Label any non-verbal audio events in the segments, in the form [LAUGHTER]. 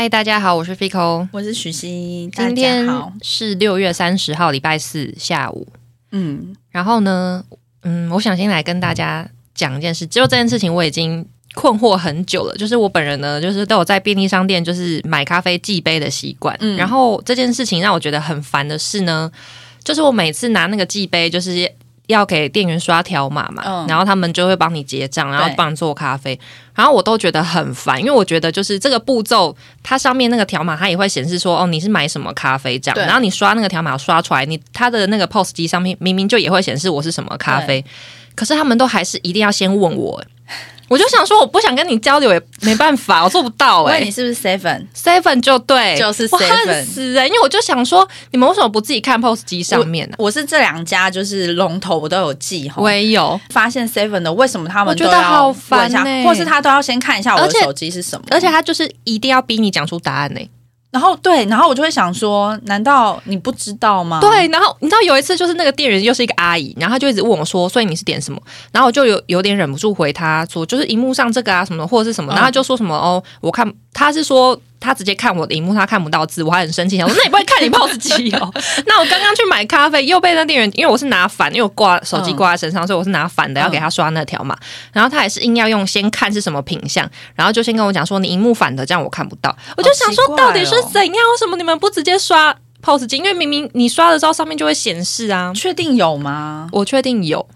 嗨，大家好，我是 Fico，我是许昕，今天好。是六月三十号，礼拜四下午。嗯，然后呢，嗯，我想先来跟大家讲一件事，就这件事情我已经困惑很久了。就是我本人呢，就是都有在便利商店就是买咖啡寄杯的习惯。嗯然后这件事情让我觉得很烦的是呢，就是我每次拿那个寄杯，就是要给店员刷条码嘛，嗯。然后他们就会帮你结账，然后帮你做咖啡，然后我都觉得很烦，因为我觉得就是这个步骤，它上面那个条码它也会显示说，哦，你是买什么咖啡这样，然后你刷那个条码刷出来，你它的那个 POS 机上面明明就也会显示我是什么咖啡，可是他们都还是一定要先问我。我就想说，我不想跟你交流也没办法，[LAUGHS] 我做不到哎、问你是不是 Seven？seven 就对，就是我恨 Seven 死哎、因为我就想说，你们为什么不自己看 POS 机上面呢、我是这两家就是龙头，我都有记哈。我也有，发现 Seven 的为什么他们我觉得都要好一下欸。或是他都要先看一下我的手机是什么，而且他就是一定要逼你讲出答案呢、然后对，然后我就会想说，难道你不知道吗？对，然后你知道有一次就是那个店员又是一个阿姨，然后她就一直问我说：“所以你是点什么？”然后我就有有点忍不住回她说：“就是荧幕上这个啊什么的，或者是什么。”嗯然后她就说什么：“哦，我看她是说他直接看我的荧幕，他看不到字，我还很生气，想说那你不会看你 POS 机哦？[LAUGHS] 那我刚刚去买咖啡又被那店员，因为我是拿反，因为我挂手机嗯挂在身上，所以我是拿反的要给他刷那条嘛。然后他还是硬要用先看是什么品相，然后就先跟我讲说你荧幕反的，这样我看不到。我就想说到底是怎样？为什么你们不直接刷 POS 机？因为明明你刷的时候上面就会显示啊。确定有吗？我确定有。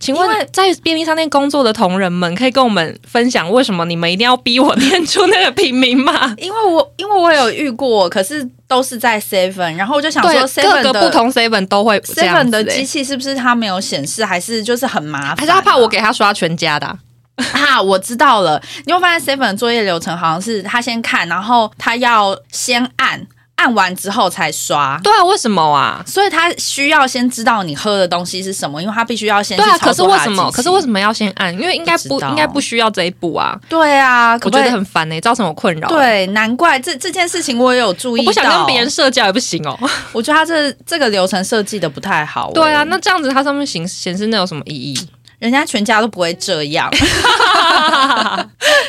请问在便利商店工作的同仁们，可以跟我们分享为什么你们一定要逼我念出那个品名吗？[LAUGHS] 因为我因为我有遇过，可是都是在 Seven，然后我就想说，Seven 各个不同 seven 都会 Seven、的欸机器是不是它没有显示，还是就是很麻烦、还是他怕我给他刷全家的啊、[LAUGHS] 啊，我知道了。你会发现 Seven 的作业流程好像是他先看，然后他要先按，按完之后才刷。对啊，为什么啊？所以他需要先知道你喝的东西是什么，因为他必须要先对啊，去操可是为什么？可是为什么要先按？因为应该不应该不需要这一步啊。对啊，可我觉得很烦呢、造成我困扰。，对，难怪这这件事情我也有注意不想跟别人，社交也不行哦。[LAUGHS] 我觉得他这这个流程设计的不太好、对啊，欸那这样子它上面显显示那有什么意义？人家全家都不会这样，[LAUGHS]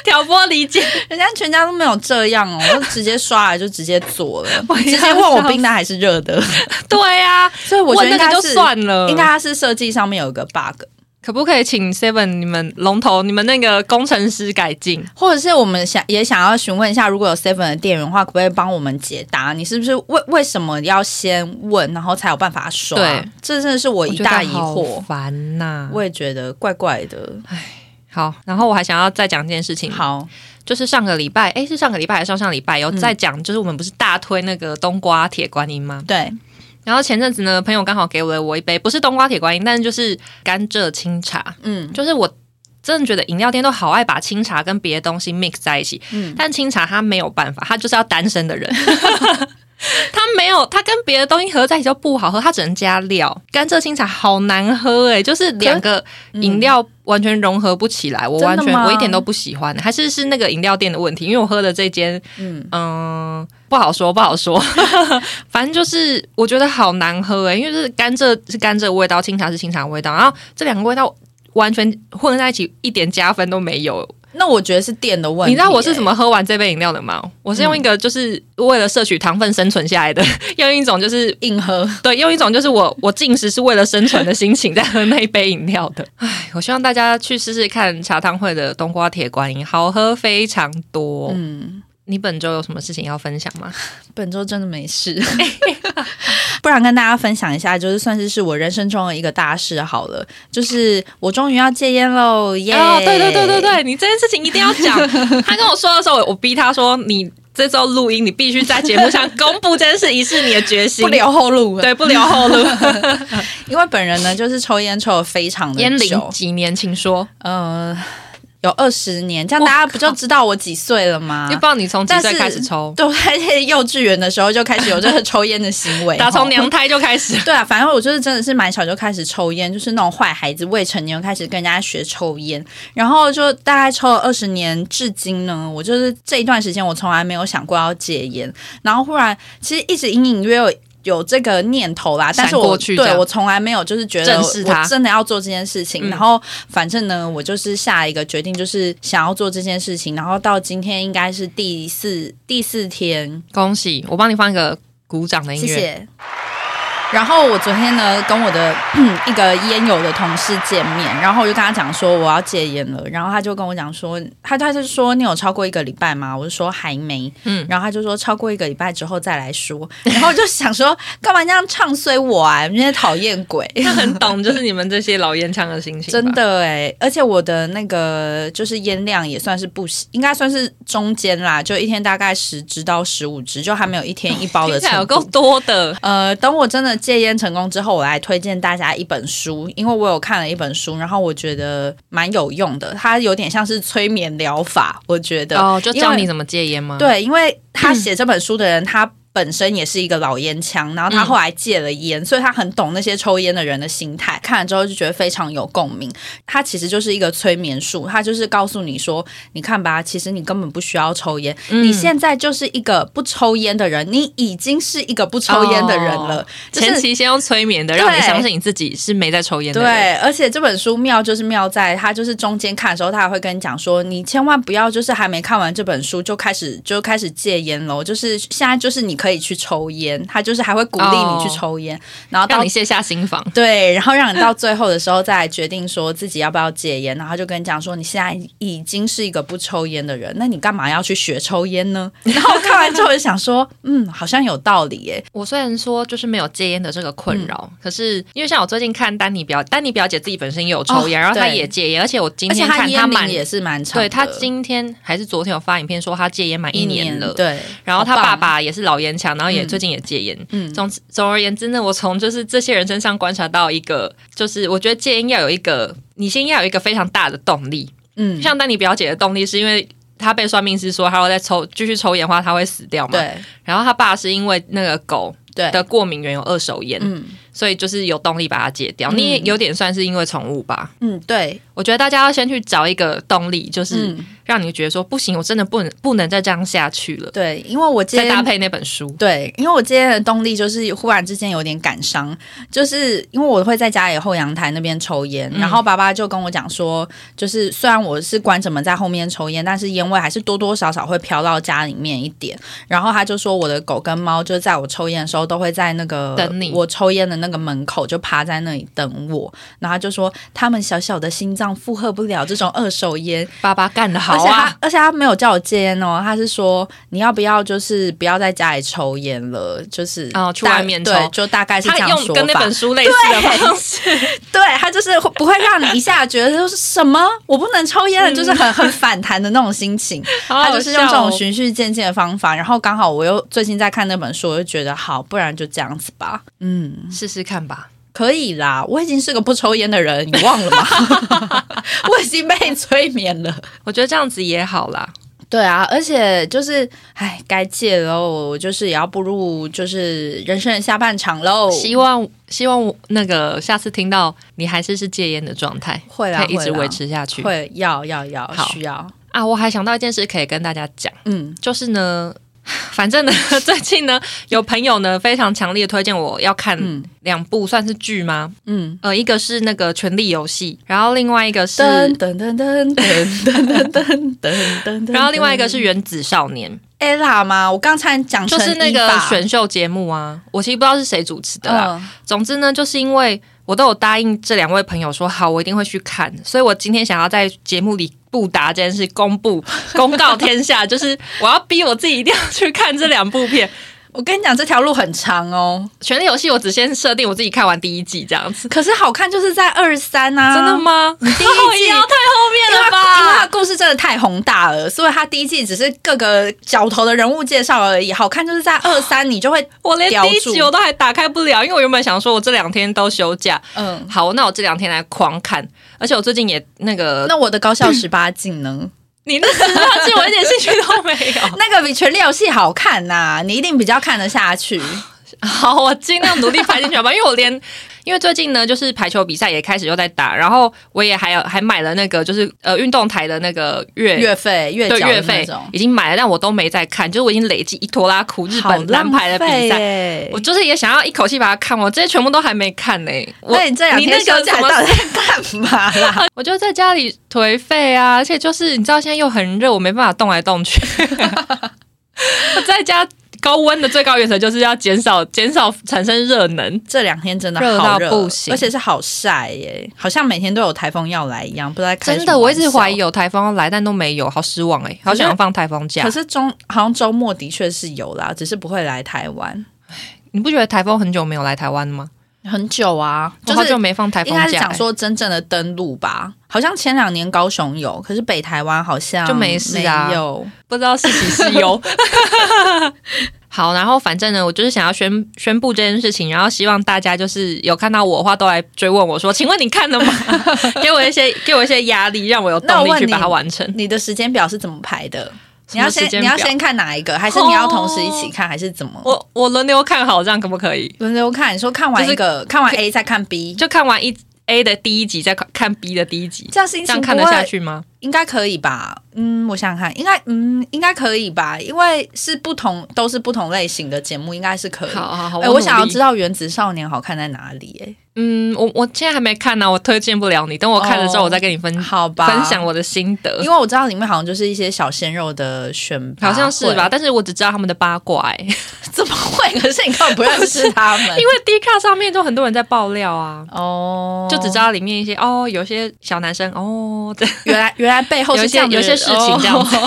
挑拨离间，人家全家都没有这样哦，就直接刷了就直接做了，[LAUGHS] 我直接问我冰的还是热的，[LAUGHS] 对啊，所以我觉得应该是算了，应该它是设计上面有一个 bug，可不可以请 Seven 你们龙头你们那个工程师改进？或者是我们想也想要询问一下，如果有 Seven 的店员的话，可不可以帮我们解答？你是不是为为什么要先问，然后才有办法刷？对，这真的是我一大疑惑。烦呐、我也觉得怪怪的。好，然后我还想要再讲一件事情，好，就是上个礼拜，哎，是上个礼拜还是上上礼拜有在讲，就是我们不是大推那个冬瓜铁观音吗？对，然后前阵子呢，朋友刚好给了我一杯，不是冬瓜铁观音，但是就是甘蔗清茶，嗯。就是我。真的觉得饮料店都好爱把清茶跟别的东西 mix 在一起，嗯，但清茶它没有办法，它就是要单身的人，[LAUGHS] [LAUGHS] 它没有，它跟别的东西合在一起就不好喝，它只能加料。甘蔗青茶好难喝诶、就是两个饮料完全融合不起来，我完全我一点都不喜欢，还是是那个饮料店的问题，因为我喝的这间嗯，嗯，不好说，不好说。[LAUGHS] 反正就是我觉得好难喝诶、因为是甘蔗是甘蔗味道，清茶是清茶味道，然后这两个味道完全混在一起，一点加分都没有。那我觉得是店的问题。你知道我是怎么？么喝完这杯饮料的吗？我是用一个就是为了摄取糖分生存下来的，[LAUGHS] 用一种就是硬喝？对，用一种就是我我进食是为了生存的心情在喝那一杯饮料的。[LAUGHS] 唉，我希望大家去试试看茶汤会的冬瓜铁观音，好喝非常多。嗯，你本周有什么事情要分享吗？[LAUGHS] 本周真的没事。不然跟大家分享一下，就是算是是我人生中的一个大事好了，就是我终于要戒烟喽，耶、哦，对对对对对，你这件事情一定要讲。[LAUGHS] 他跟我说的时候，我我逼他说，你这周录音，你必须在节目上公布这件事，以示你的决心。不留后路。，对，不留后路。[LAUGHS] 因为本人呢就是抽烟抽的非常的烟龄，几年，请说。呃，有二十年，这样大家不就知道我几岁了吗 [LAUGHS] 又不？知道你从几岁开始抽，对，[LAUGHS] 我在幼稚园的时候就开始有这个抽烟的行为，[LAUGHS] 打从娘胎就开始。对啊，反正我就是真的是蛮小就开始抽烟，就是那种坏孩子，未成年开始跟人家学抽烟，然后就大概抽了二十年，至今呢，我就是这一段时间我从来没有想过要戒烟，然后忽然其实一直隐隐约有。有这个念头啦，但是我对我从来没有就是觉得我真的要做这件事情。嗯然后反正呢，我就是下一个决定，就是想要做这件事情。然后到今天应该是第四第四天，恭喜！我帮你放一个鼓掌的音乐。谢谢。然后我昨天呢，跟我的 [CLEARS THROAT] 一个烟友的同事见面，然后我就跟他讲说我要戒烟了，然后他就跟我讲说，他他就说你有超过一个礼拜吗？我就说还没，嗯嗯，然后他就说超过一个礼拜之后再来说，[LAUGHS] 然后我就想说干嘛这样唱衰我啊？你这些讨厌鬼。[LAUGHS] 他很懂，就是你们这些老烟枪的心情。真的哎，而且我的那个就是烟量也算是不，应该算是中间啦，就一天大概十支到十五支，就还没有一天一包的有够多的。呃，等我真的戒烟成功之后，我来推荐大家一本书，因为我有看了一本书，然后我觉得蛮有用的，它有点像是催眠疗法，我觉得哦，就教你怎么戒烟吗？，对，因为他写这本书的人，他。本身也是一个老烟枪，然后他后来戒了烟，所以他很懂那些抽烟的人的心态。看了之后就觉得非常有共鸣。他其实就是一个催眠术，他就是告诉你说，你看吧，其实你根本不需要抽烟，嗯你现在就是一个不抽烟的人，你已经是一个不抽烟的人了。就是前期先用催眠的，让你相信你自己是没在抽烟的人。对，而且这本书妙就是妙在他就是中间看的时候，他还会跟你讲说，你千万不要就是还没看完这本书就开始就开始戒烟喽，就是现在就是你可以去抽烟，他就是还会鼓励你去抽烟，然后到让你卸下心防。对，然后让你到最后的时候再来决定说自己要不要戒烟，然后就跟你讲说你现在已经是一个不抽烟的人，那你干嘛要去学抽烟呢？[LAUGHS] 然后看完之后就想说，嗯，好像有道理耶。我虽然说就是没有戒烟的这个困扰，嗯可是因为像我最近看丹尼表，丹尼表姐自己本身也有抽烟，哦然后她也戒烟，而且我今天看她满，也是蛮长，对她今天还是昨天有发影片说她戒烟满一年了。对，然后她爸爸也是老烟枪，然后也嗯最近也戒烟。嗯总之总而言之呢，我从就是这些人身上观察到一个，就是我觉得戒烟要有一个，你先要有一个非常大的动力。嗯，像丹尼表姐的动力是因为她被算命师说，她要再抽继续抽烟的话，她会死掉嘛。。对然后他爸是因为那个狗对的过敏源有二手烟，嗯所以就是有动力把它戒掉。嗯你也有点算是因为宠物吧？嗯，对，我觉得大家要先去找一个动力，就是嗯让你觉得说不行，我真的不能不能再这样下去了。对，因为我今天再搭配那本书，对，因为我今天的动力就是忽然之间有点感伤，就是因为我会在家里后阳台那边抽烟，嗯然后爸爸就跟我讲说，就是虽然我是关着门在后面抽烟，但是烟味还是多多少少会飘到家里面一点。然后他就说，我的狗跟猫就在我抽烟的时候都会在那个等你我抽烟的那个门口就趴在那里等我，然后就说他们小小的心脏负荷不了这种二手烟，爸爸干得好而且他啊！而且他没有叫我戒烟哦，他是说你要不要就是不要在家里抽烟了，就是哦去外面抽对，就大概是这样说用跟那本书类似的方式，[LAUGHS] 对他就是会不会让你一下觉得就是什么我不能抽烟了，就是很 [LAUGHS] 很反弹的那种心情。他就是用这种循序渐进的方法，然后刚好我又最近在看那本书，我就觉得好，不然就这样子吧。嗯，试试看吧。可以啦，我已经是个不抽烟的人，你忘了吗？[LAUGHS] 我已经被催眠了。我觉得这样子也好啦。对啊，而且就是，哎，该戒喽，我就是也要步入就是人生的下半场喽。希望希望我那个下次听到你还是是戒烟的状态，会啦可以一直维持下去。会要要要需要，啊，我还想到一件事可以跟大家讲，嗯就是呢，[LAUGHS] 反正呢，[LAUGHS] 最近呢，有朋友呢非常强烈的推荐我要看嗯两部，算是剧吗？嗯。呃，一个是那个《权力游戏》，然后另外一个是，噔噔噔噔噔噔噔噔噔噔，然后另外一个是《原子少年 ella 吗？我刚才讲》，就是那个选秀节目啊，我其实不知道是谁主持的啦。嗯总之呢，就是因为我都有答应这两位朋友说好，我一定会去看，所以我今天想要在节目里不达这件事公布公告天下，[LAUGHS] 就是我要逼我自己一定要去看这两部片。我跟你讲，这条路很长哦，《权力游戏》我只先设定我自己看完第一季这样子，可是好看就是在二三啊，真的？吗？你第一季 [LAUGHS] 也要太后面了吧因为它吧？故事真的太宏大了，所以它第一季只是各个角头的人物介绍而已。好看就是在二三，你就会 [LAUGHS] 我连第一集我都还打开不了，因为我原本想说我这两天都休假，嗯。好，那我这两天来狂看，而且我最近也那个，那我的高校十八禁呢？你那十八季我一点兴趣都没有。[LAUGHS] 那个比《权力游戏》好看呐、你一定比较看得下去。[LAUGHS] 好，我尽量努力拍进去好吧，因为我连。因为最近呢，就是排球比赛也开始又在打，然后我也还有还买了那个就是呃运动台的那个月月费月缴月费已经买了，但我都没在看，就是我已经累积一拖拉苦日本男排的比赛，我就是也想要一口气把它看完，这些全部都还没看呢。那你这两天休假到底在干嘛啦？[LAUGHS] 我就在家里颓废啊，而且就是你知道现在又很热，我没办法动来动去，[LAUGHS] 我在家。高温的最高原则就是要减少减少产生热能。这两天真的热到不行，而且是好晒耶，好像每天都有台风要来一样。不知道真的，我一直怀疑有台风要来，但都没有，好失望哎，好想要放台风假。可是中好像周末的确是有啦，只是不会来台湾。你不觉得台风很久没有来台湾吗？很久啊，就是就没放台风假。应该讲说真正的登陆吧，好像前两年高雄有，可是北台湾好像就没事啊，有不知道是喜是忧。好，然后反正呢，我就是想要宣宣布这件事情，然后希望大家就是有看到我的话，都来追问我说：“请问你看了吗？” [LAUGHS] 给我一些给我一些压力，让我有动力去把它完成。你的时间表是怎么排的？你要先你要先看哪一个，还是你要同时一起看，还是怎么？我我轮流看好，这样可不可以？轮流看，你说看完一个，看完 A 再看 B，就看完一 A 的第一集再看 B 的第一集，这样心情看得下去吗？应该可以吧？嗯，我想想看，应该嗯，应该可以吧？因为是不同，都是不同类型的节目，应该是可以。好好好，我想要知道《原子少年》好看在哪里？哎。嗯，我我现在还没看呢，我推荐不了你。等我看了之后，我再跟你分好吧，分享我的心得。因为我知道里面好像就是一些小鲜肉的选，好像是吧？但是我只知道他们的八卦，哎，[LAUGHS] 怎么会？可是你根本不认识他们，[LAUGHS] 因为 D 卡上面都很多人在爆料啊。哦，就只知道里面一些哦，有些小男生哦，对，[LAUGHS] 原来原来背后是这样有些事情这样子。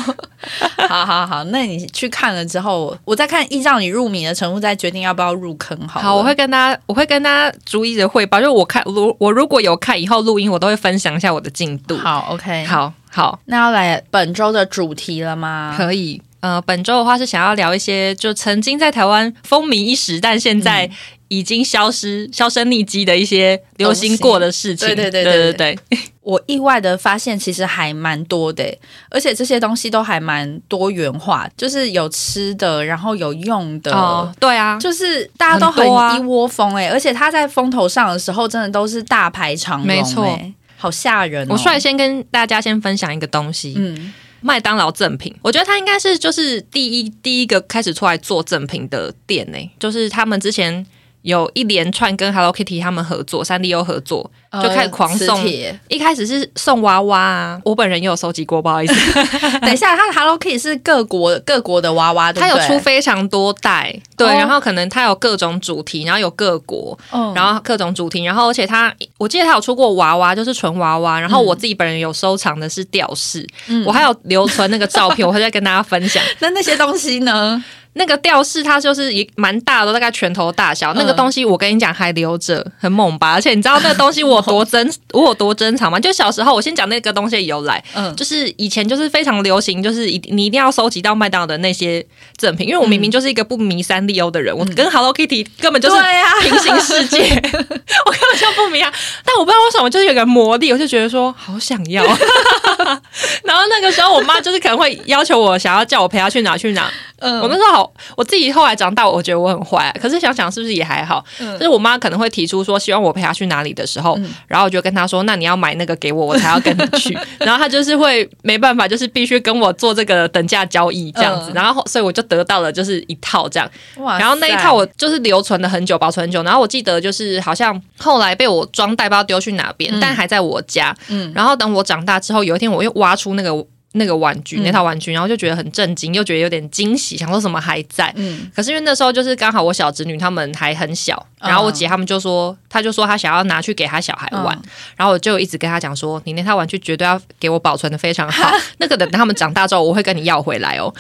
好好好，那你去看了之后，我再看依照你入迷的程度，再决定要不要入坑。好，好，我会跟大家，我会跟大家逐一的汇报，就我看。如我如果有看以后录音，我都会分享一下我的进度。好，OK，好好，那要来本周的主题了吗？可以，呃，本周的话是想要聊一些就曾经在台湾风靡一时，但现在已经消失、销声匿迹的一些流行过的事情。对对对对对对。我意外的发现，其实还蛮多的，而且这些东西都还蛮多元化，就是有吃的，然后有用的。哦，对啊，就是大家都很一窝蜂哎，而且他在风头上的时候，真的都是大排长龙，没错，好吓人。我率先跟大家先分享一个东西，嗯，麦当劳赠品，我觉得他应该是就是第一第一个开始出来做赠品的店呢，就是他们之前。有一连串跟 Hello Kitty 他们合作，三 D U 合作，就开始狂送。一开始是送娃娃啊，我本人也有收集过，不好意思。[LAUGHS] 等一下，它 Hello Kitty 是各国各国的娃娃，他有出非常多代，对，然后可能他有各种主题，然后有各国，然后各种主题，然后而且他，我记得他有出过娃娃，就是纯娃娃，然后我自己本人有收藏的是吊饰，我还有留存那个照片，我会再跟大家分享。[LAUGHS] 那那些东西呢？那个吊饰它就是一蛮大的，大概拳头大小。那个东西我跟你讲还留着，很猛吧？而且你知道那个东西我多珍 [LAUGHS] 我有多珍藏吗？就小时候，我先讲那个东西的由来。嗯，就是以前就是非常流行，就是一你一定要收集到麦当劳的那些赠品，因为我明明就是一个不迷三丽鸥的人，我跟 Hello Kitty 根本就是平行世界，[LAUGHS] 我根本就不迷啊。但我不知道为什么，就是有个魔力，我就觉得说好想要。[LAUGHS] 然后那个时候，我妈就是可能会要求我，想要叫我陪她去哪去哪。嗯，我那时候好，我自己后来长大，我觉得我很坏。可是想想是不是也还好？就是我妈可能会提出说，希望我陪她去哪里的时候，然后我就跟她说，那你要买那个给我，我才要跟你去。[LAUGHS] 然后她就是会没办法，就是必须跟我做这个等价交易这样子。然后所以我就得到了就是一套这样。然后那一套我就是留存了很久，保存很久。然后我记得就是好像后来被我装袋，包丢去哪边，但还在我家。嗯。然后等我长大之后，有一天我又挖出那个。那个玩具，那套玩具，然后就觉得很震惊，又觉得有点惊喜，想说什么还在。嗯，可是因为那时候就是刚好我小侄女他们还很小，然后我姐他们就说，他就说他想要拿去给他小孩玩，然后我就一直跟他讲说，你那套玩具绝对要给我保存的非常好，[LAUGHS] 那个等他们长大之后我会跟你要回来哦。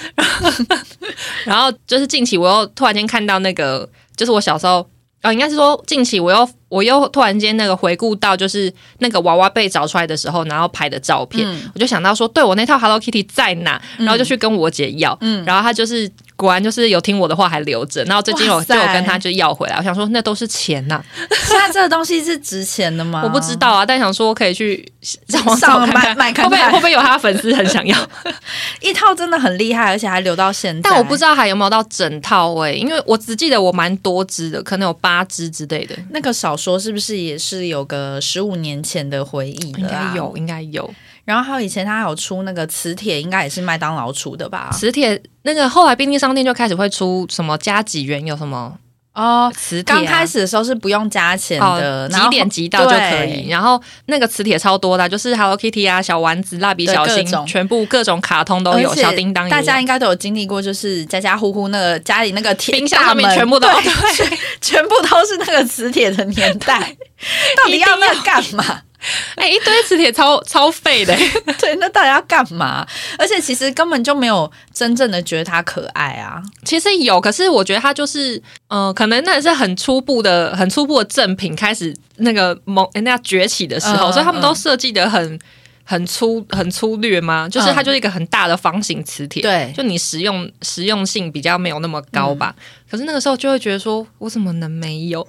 [LAUGHS] 然后就是近期我又突然间看到那个，就是我小时候。哦，应该是说近期我又我又突然间那个回顾到，就是那个娃娃被找出来的时候，然后拍的照片，我就想到说，对我那套 Hello Kitty 在哪？然后就去跟我姐要，然后她就是果然就是有听我的话还留着，然后最近有就有跟他就要回来，我想说那都是钱呐、现在这个东西是值钱的吗？我不知道啊，但想说可以去上网上网找看看，买买看会不会会不会有他的粉丝很想要？[LAUGHS] 一套真的很厉害，而且还留到现在。但我不知道还有没有到整套诶、因为我只记得我蛮多只的，可能有八只之类的，那个小说是不是也是有个十五年前的回忆应了、啊？该有，应该有。然后还有以前他还有出那个磁铁，应该也是麦当劳出的吧？磁铁那个后来便利商店就开始会出什么加几元有什么哦，磁铁、啊，刚开始的时候是不用加钱的，几点几到就可以。然后那个磁铁超多的啊，就是 Hello Kitty 啊、小丸子、蜡笔小新全部各种卡通都有，小叮当大家应该都有经历过，就是家家户户那个家里那个铁冰箱上面全部都对 [LAUGHS] 对，全部都是那个磁铁的年代，到底要那个干嘛？[LAUGHS] 哎、一堆磁铁超超废的、[LAUGHS] 对，那到底要干嘛？而且其实根本就没有真正的觉得它可爱啊。其实有，可是我觉得它就是，呃，可能那也是很初步的、很初步的正品开始那个萌那样崛起的时候，嗯所以他们都嗯设计的很。很粗很粗略吗？就是它就是一个很大的方形磁铁，对就你实用实用性比较没有那么高吧。可是那个时候就会觉得说，我怎么能没有？[LAUGHS]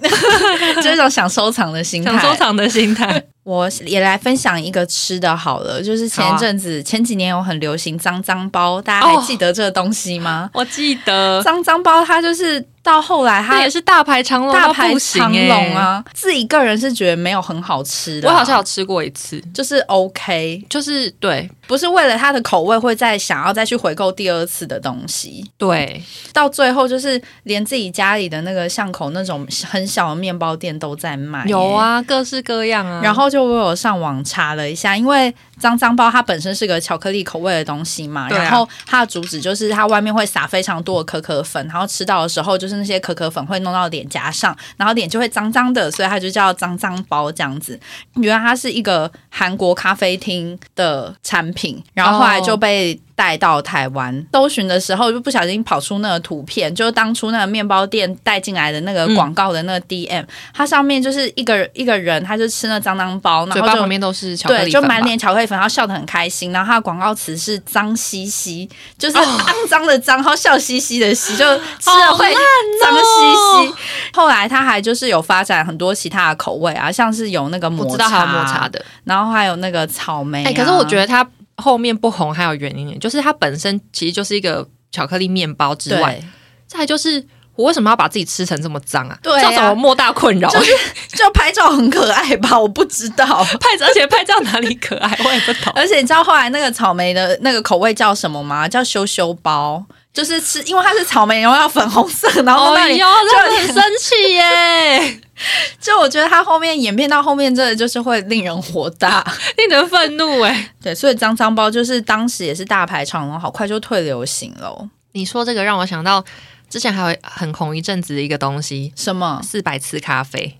就是一种想收藏的心态。想收藏的心态。我也来分享一个吃的好了，就是前一阵子、前几年有很流行脏脏包，大家还记得这个东西吗？我记得，脏脏包它就是到后来它它也是大排长龙到大排长欸龙啊，自己个人是觉得没有很好吃的啊、我好像有吃过一次，就是 OK，就是对。不是为了它的口味会再想要再去回购第二次的东西。对，到最后就是连自己家里的那个巷口那种很小的面包店都在卖，有。啊，各式各样啊。然后就我有上网查了一下，因为脏脏包它本身是个巧克力口味的东西嘛，啊。然后它的主旨就是它外面会撒非常多的可可粉，然后吃到的时候就是那些可可粉会弄到脸颊上，然后脸就会脏脏的，所以它就叫脏脏包这样子。原来它是一个韩国咖啡厅的产品，然后后来就被。带到台湾搜寻的时候，就不小心跑出那个图片，就是当初那个面包店带进来的那个广告的那个 DM，、它上面就是一个一个人，他就吃那脏脏包，然后就嘴巴旁边都是巧克，力就满脸巧克力粉，然后笑得很开心。然后他的广告词是“脏兮兮”，就是哦肮脏的脏，然后笑嘻嘻的嘻，就吃了会好脏兮兮。后来他还就是有发展很多其他的口味啊，像是有那个抹茶，我知道还有抹茶，的。然后还有那个草莓、啊。哎、可是我觉得它后面不红还有原因，就是它本身其实就是一个巧克力面包之外，再就是我为什么要把自己吃成这么脏啊？对啊造成我莫大困扰。就是就拍照很可爱吧？[LAUGHS] 我不知道。拍照，而且拍照哪里可爱，我也不懂。而且你知道后来那个草莓的那个口味叫什么吗？叫羞羞包。就是吃，因为它是草莓，然后要粉红色，然后那里哦哟，真的很生气耶，[LAUGHS] 就我觉得他后面演变到后面，真的就是会令人火大。[LAUGHS] 令人愤怒哎。[LAUGHS] 对，所以脏脏包就是当时也是大排长龙，好快就退流行了哦。你说这个让我想到之前还有很红一阵子的一个东西，什么？四百次咖啡。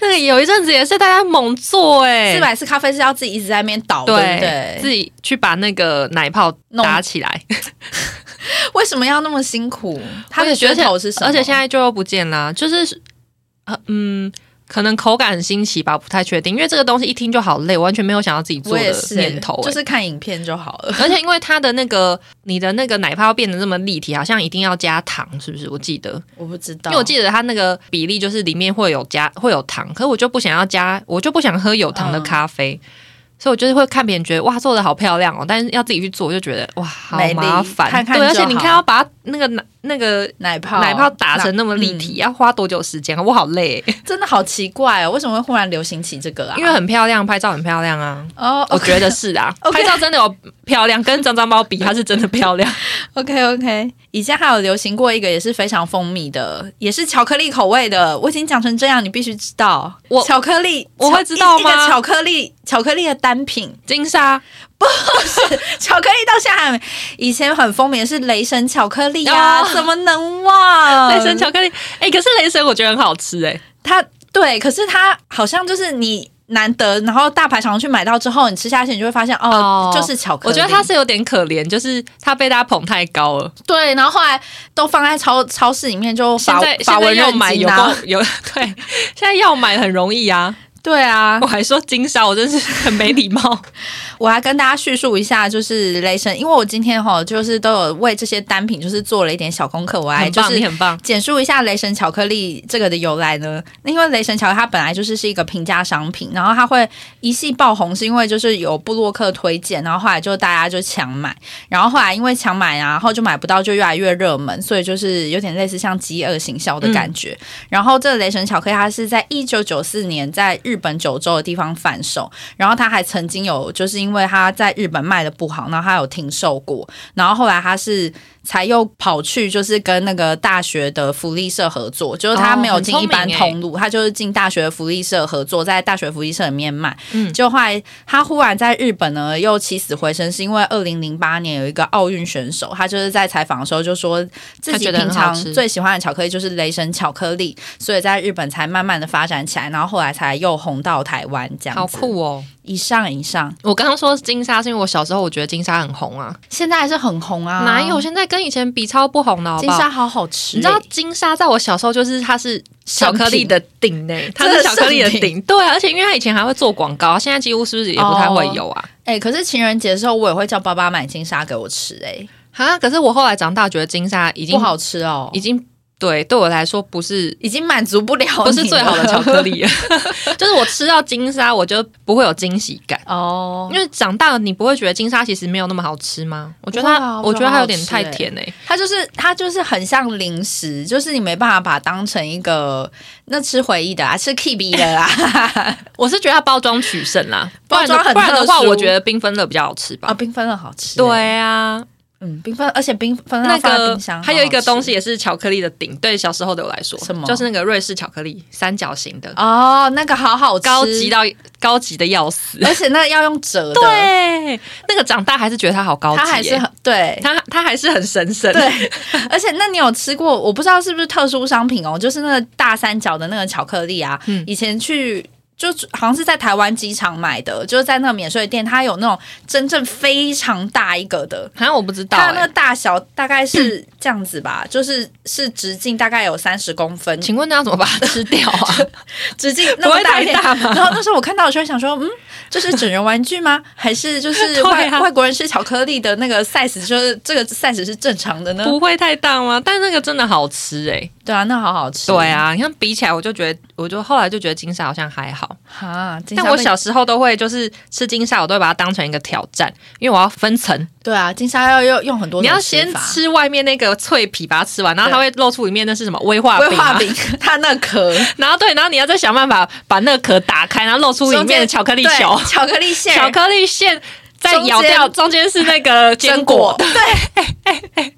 那个有一阵子也是大家猛做哎、四百次咖啡是要自己一直在那边倒，对对不对？自己去把那个奶泡打起来，为什么要那么辛苦？它的噱头是什么？而且现在就又不见了，就是呃嗯，可能口感很新奇吧，不太确定，因为这个东西一听就好累，我完全没有想要自己做的念头、欸就是看影片就好了。[LAUGHS] 而且因为它的那个你的那个奶泡变得这么立体，好像一定要加糖，是不是？我记得，我不知道，因为我记得它那个比例就是里面会有加会有糖，可是我就不想要加，我就不想喝有糖的咖啡。所以我就是会看别人觉得哇做的好漂亮哦，但是要自己去做，我就觉得哇好麻烦。看看对，而且你看要把那个奶那个奶泡奶泡打成那么立嗯体，要花多久时间啊？我好累欸、真的好奇怪哦，为什么会忽然流行起这个啊？因为很漂亮，拍照很漂亮啊。哦 [LAUGHS] 我觉得是啊 [LAUGHS] 拍照真的有漂亮，跟脏脏猫比，它是真的漂亮。[LAUGHS] OK OK，以前还有流行过一个也是非常蜂蜜的，也是巧克力口味的。我已经讲成这样，你必须知道。我巧克力，我会知道吗一一个巧克力，巧克力的单品，金沙 [LAUGHS] 不是巧克力到现在还没。以前很风靡的是雷神巧克力啊，哦怎么能忘？雷神巧克力，哎、可是雷神我觉得很好吃哎、它对，可是它好像就是你难得，然后大排场去买到之后，你吃下去，你就会发现哦，哦就是巧克力。我觉得它是有点可怜，就是它被大家捧太高了。对，然后后来都放在超超市里面，就法现在法文现在要买有有 [LAUGHS] 对，现在要买很容易啊。对啊我，还说金沙，我真是很没礼貌。[LAUGHS] 我还跟大家叙述一下，就是雷神，因为我今天哈就是都有为这些单品就是做了一点小功课，我来，就是很棒。简述一下雷神巧克力这个的由来呢？因为雷神巧克力它本来就是是一个平价商品，然后它会一系爆红，是因为就是有布洛克推荐，然后后来就大家就抢买，然后后来因为抢买啊，然后就买不到，就越来越热门，所以就是有点类似像饥饿行销的感觉。然后这个雷神巧克力它是在一九九四年在日日本九州的地方贩售，然后他还曾经有就是因为他在日本卖的不好，然后他有停售过，然后后来他是。才又跑去就是跟那个大学的福利社合作，就是他没有进一般通路，他就是进大学的福利社合作，在大学福利社里面卖。嗯就后来他忽然在日本呢又起死回生，是因为二零零八年有一个奥运选手，他就是在采访的时候就说自己平常最喜欢的巧克力就是雷神巧克力，所以在日本才慢慢的发展起来，然后后来才又红到台湾这样好。酷哦！以上以上，我刚刚说金沙是因为我小时候我觉得金沙很红啊，现在还是很红啊，哪有？现在跟以前比超不红的好不好？金沙好好吃欸、你知道金沙在我小时候就是它是巧克力的顶呢、[LAUGHS] 它是巧克力的顶，对啊，而且因为它以前还会做广告，现在几乎是不是也不太会有啊？哎、可是情人节的时候，我也会叫爸爸买金沙给我吃、哎，哈，可是我后来长大觉得金沙已经不好吃哦，已经对对我来说不是已经满足不了，不是最好的巧克。力了，就是我吃到金沙我就不会有惊喜感。哦，因为长大了，你不会觉得金沙其实没有那么好吃吗？我觉得它，我觉得它有点太甜哎、它就是它就是很像零食，就是你没办法把它当成一个那吃回忆的啊，吃 K B 的啦。[LAUGHS] 我是觉得它包装取胜啦，包装很不然的话，我觉得缤纷乐比较好吃吧。啊，缤纷乐好吃、对，啊，嗯，缤纷，而且缤纷那个还有一个东西西也是巧克力的顶，对小时候的我来说，什么就是那个瑞士巧克力三角形的，哦，那个好好吃，高级，到高级的要死。而且那个要用折的，，[LAUGHS] 对，那个长大还是觉得它好高级耶，它还是很对。它它还是很神圣。对，而且那你有吃过？我不知道是不是特殊商品哦，就是那个大三角的那个巧克力啊，嗯以前去。就好像是在台湾机场买的，就是在那个免税店，它有那种真正非常大一个的，好像我不知道、它那个欸，大小大概是 [CLEARS THROAT] 这样子吧，就是是直径大概有三十公分，请问那要怎么把它吃掉啊？[LAUGHS] 直径那么大然后那时候我看到，的时候想说，嗯，这是整人玩具吗？[LAUGHS] 还是就是 [LAUGHS] 外、啊外国人吃巧克力的那个 size，就是这个 size 是正常的呢？不会太大吗？但那个真的好吃哎、对啊，那好好吃。对，啊，你看比起来，我就觉得，我就后来就觉得金沙好像还好。哈，金但沙我小时候都会就是吃金沙，我都会把它当成一个挑战，因为我要分层，对啊，金沙要用用很多你要先吃外面那个脆皮，把它吃完，然后它会露出里面那是什么威化威化饼，[LAUGHS] 它那壳。然后对，然后你要再想办法把那个壳打开，然后露出里面的巧克力球，巧克力馅，巧克力馅。再咬掉，中间是那个 [LAUGHS] 坚榛果，[LAUGHS] 对，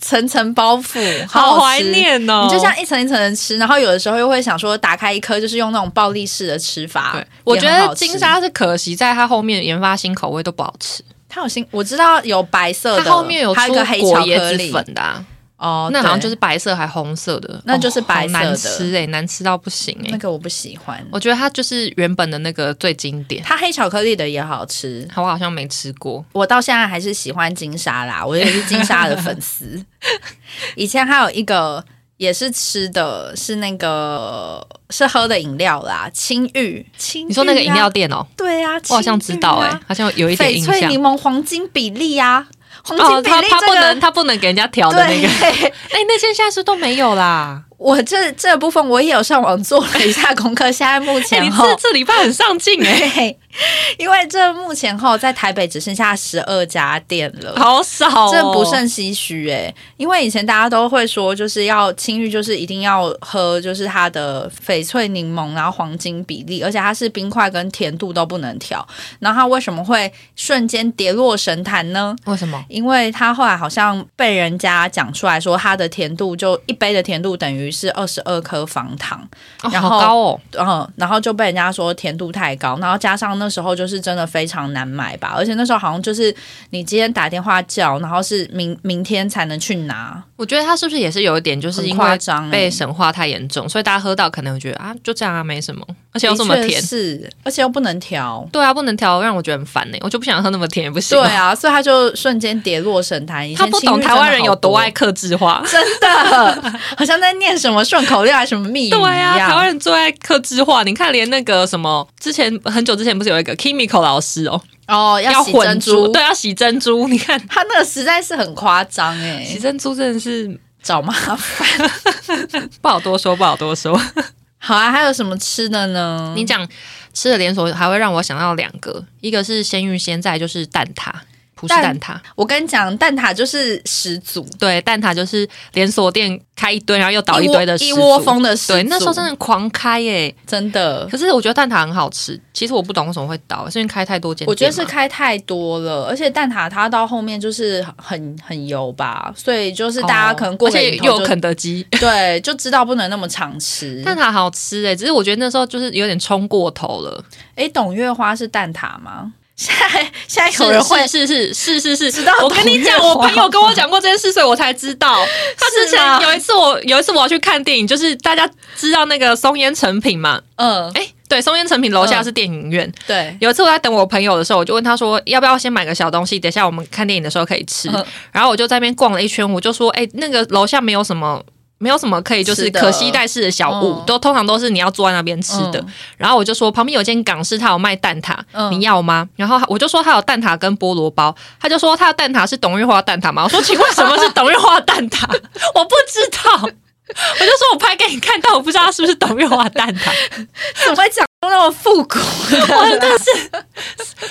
层层包覆，好怀念哦！你就像一层一层的吃，然后有的时候又会想说，打开一颗就是用那种暴力式的吃法。对，我觉得金沙是可惜，在它后面研发新口味都不好吃。它有新，我知道有白色的，它后面有出果椰子巧克力粉的、啊，哦，那好像就是白色还红色的，那就是白色的哦难吃哎、难吃到不行哎、那个我不喜欢。我觉得它就是原本的那个最经典，它黑巧克力的也好吃，我好像没吃过。我到现在还是喜欢金沙啦，我也是金沙的粉丝。[LAUGHS] 以前还有一个也是吃的，是那个是喝的饮料啦，青玉。青玉啊你说那个饮料？店哦、对啊，我好像知道哎、好像有一点翡印象翠柠。檬黄金比例啊，黄金哦，比例它它不这个能，他不能给人家调的那个。对，[LAUGHS] 哎、那些现在是都没有啦。我这这部分我也有上网做了一下功课，现在目哎、你前这这礼拜很上进哎、[LAUGHS] 对，[LAUGHS] 因为这目前后在台北只剩下十二家店了。好少、哦，这不胜唏嘘哎，因为以前大家都会说，就是要青玉，就是一定要喝，就是它的翡翠柠檬，然后黄金比例，而且它是冰块跟甜度都不能调。然后它为什么会瞬间跌落神坛呢？[LAUGHS] 为什么？因为它后来好像被人家讲出来说，它的甜度就一杯的甜度等于是二十二颗方糖，哦、然后好高哦，嗯，然后就被人家说甜度太高，然后加上那那时候就是真的非常难买吧，而且那时候好像就是你今天打电话叫，然后是明明天才能去拿，我觉得他是不是也是有一点，就是因为被神化太严重，所以大家喝到可能会觉得啊，就这样啊，没什么，而且又这么甜。是，而且又不能调。对啊，不能调，让我觉得很烦呢、我就不想喝那么甜，也不行。对，啊，所以他就瞬间跌落神坛。他不懂台湾人有多爱克制化。真的好像在念什么顺口溜还是什么密语对啊，台湾人最爱克制化。你看，连那个什么，之前很久之前不是有一个 Kimiko 老师哦，哦，要洗混珠，珍珠，对，要洗珍珠。[LAUGHS] 你看，他那个实在是很夸张哎，洗珍珠真的是找麻烦。[LAUGHS] 不好多说，不好多说。[LAUGHS] 好啊，还有什么吃的呢？你讲吃的连锁，还会让我想到两个，一个是鲜芋仙，再就是蛋挞。葡式蛋蛋挞，我跟你讲，蛋挞就是始祖，对，蛋挞就是连锁店开一堆，然后又倒一堆的一窝蜂的始祖，对，那时候真的狂开耶。真的。可是我觉得蛋挞很好吃，其实我不懂为什么会倒，是因为开太多间。我觉得是开太多了，而且蛋挞它到后面就是很很油吧，所以就是大家可能过哦而且又有肯德基对，就知道不能那么常吃。蛋挞好吃哎，只是我觉得那时候就是有点冲过头了。哎，董月花是蛋挞吗？现在现在有人会是是是是是是知道我跟你讲，我朋友跟我讲过这件事，所以我才知道。他之前有一次我有一次我要去看电影，就是大家知道那个松烟成品嘛？嗯，哎，对，松烟成品楼下嗯是电影院。对，有一次我在等我朋友的时候，我就问他说要不要先买个小东西，等一下我们看电影的时候可以吃。嗯然后我就在那边逛了一圈，我就说，哎、那个楼下没有什么。没有什么可以就是可携带式的小物，嗯都通常都是你要坐在那边吃的。嗯然后我就说旁边有间港式，他有卖蛋挞，嗯你要吗？然后我就说他有蛋挞跟菠萝包，他就说他的蛋挞是董玉花蛋挞吗？我说请问什么是董玉花蛋挞？[LAUGHS] 我不知道。我就说我拍给你看，但我不知道它是不是董玉花蛋挞。[LAUGHS] 怎么会讲那么复古？我真的是 [LAUGHS]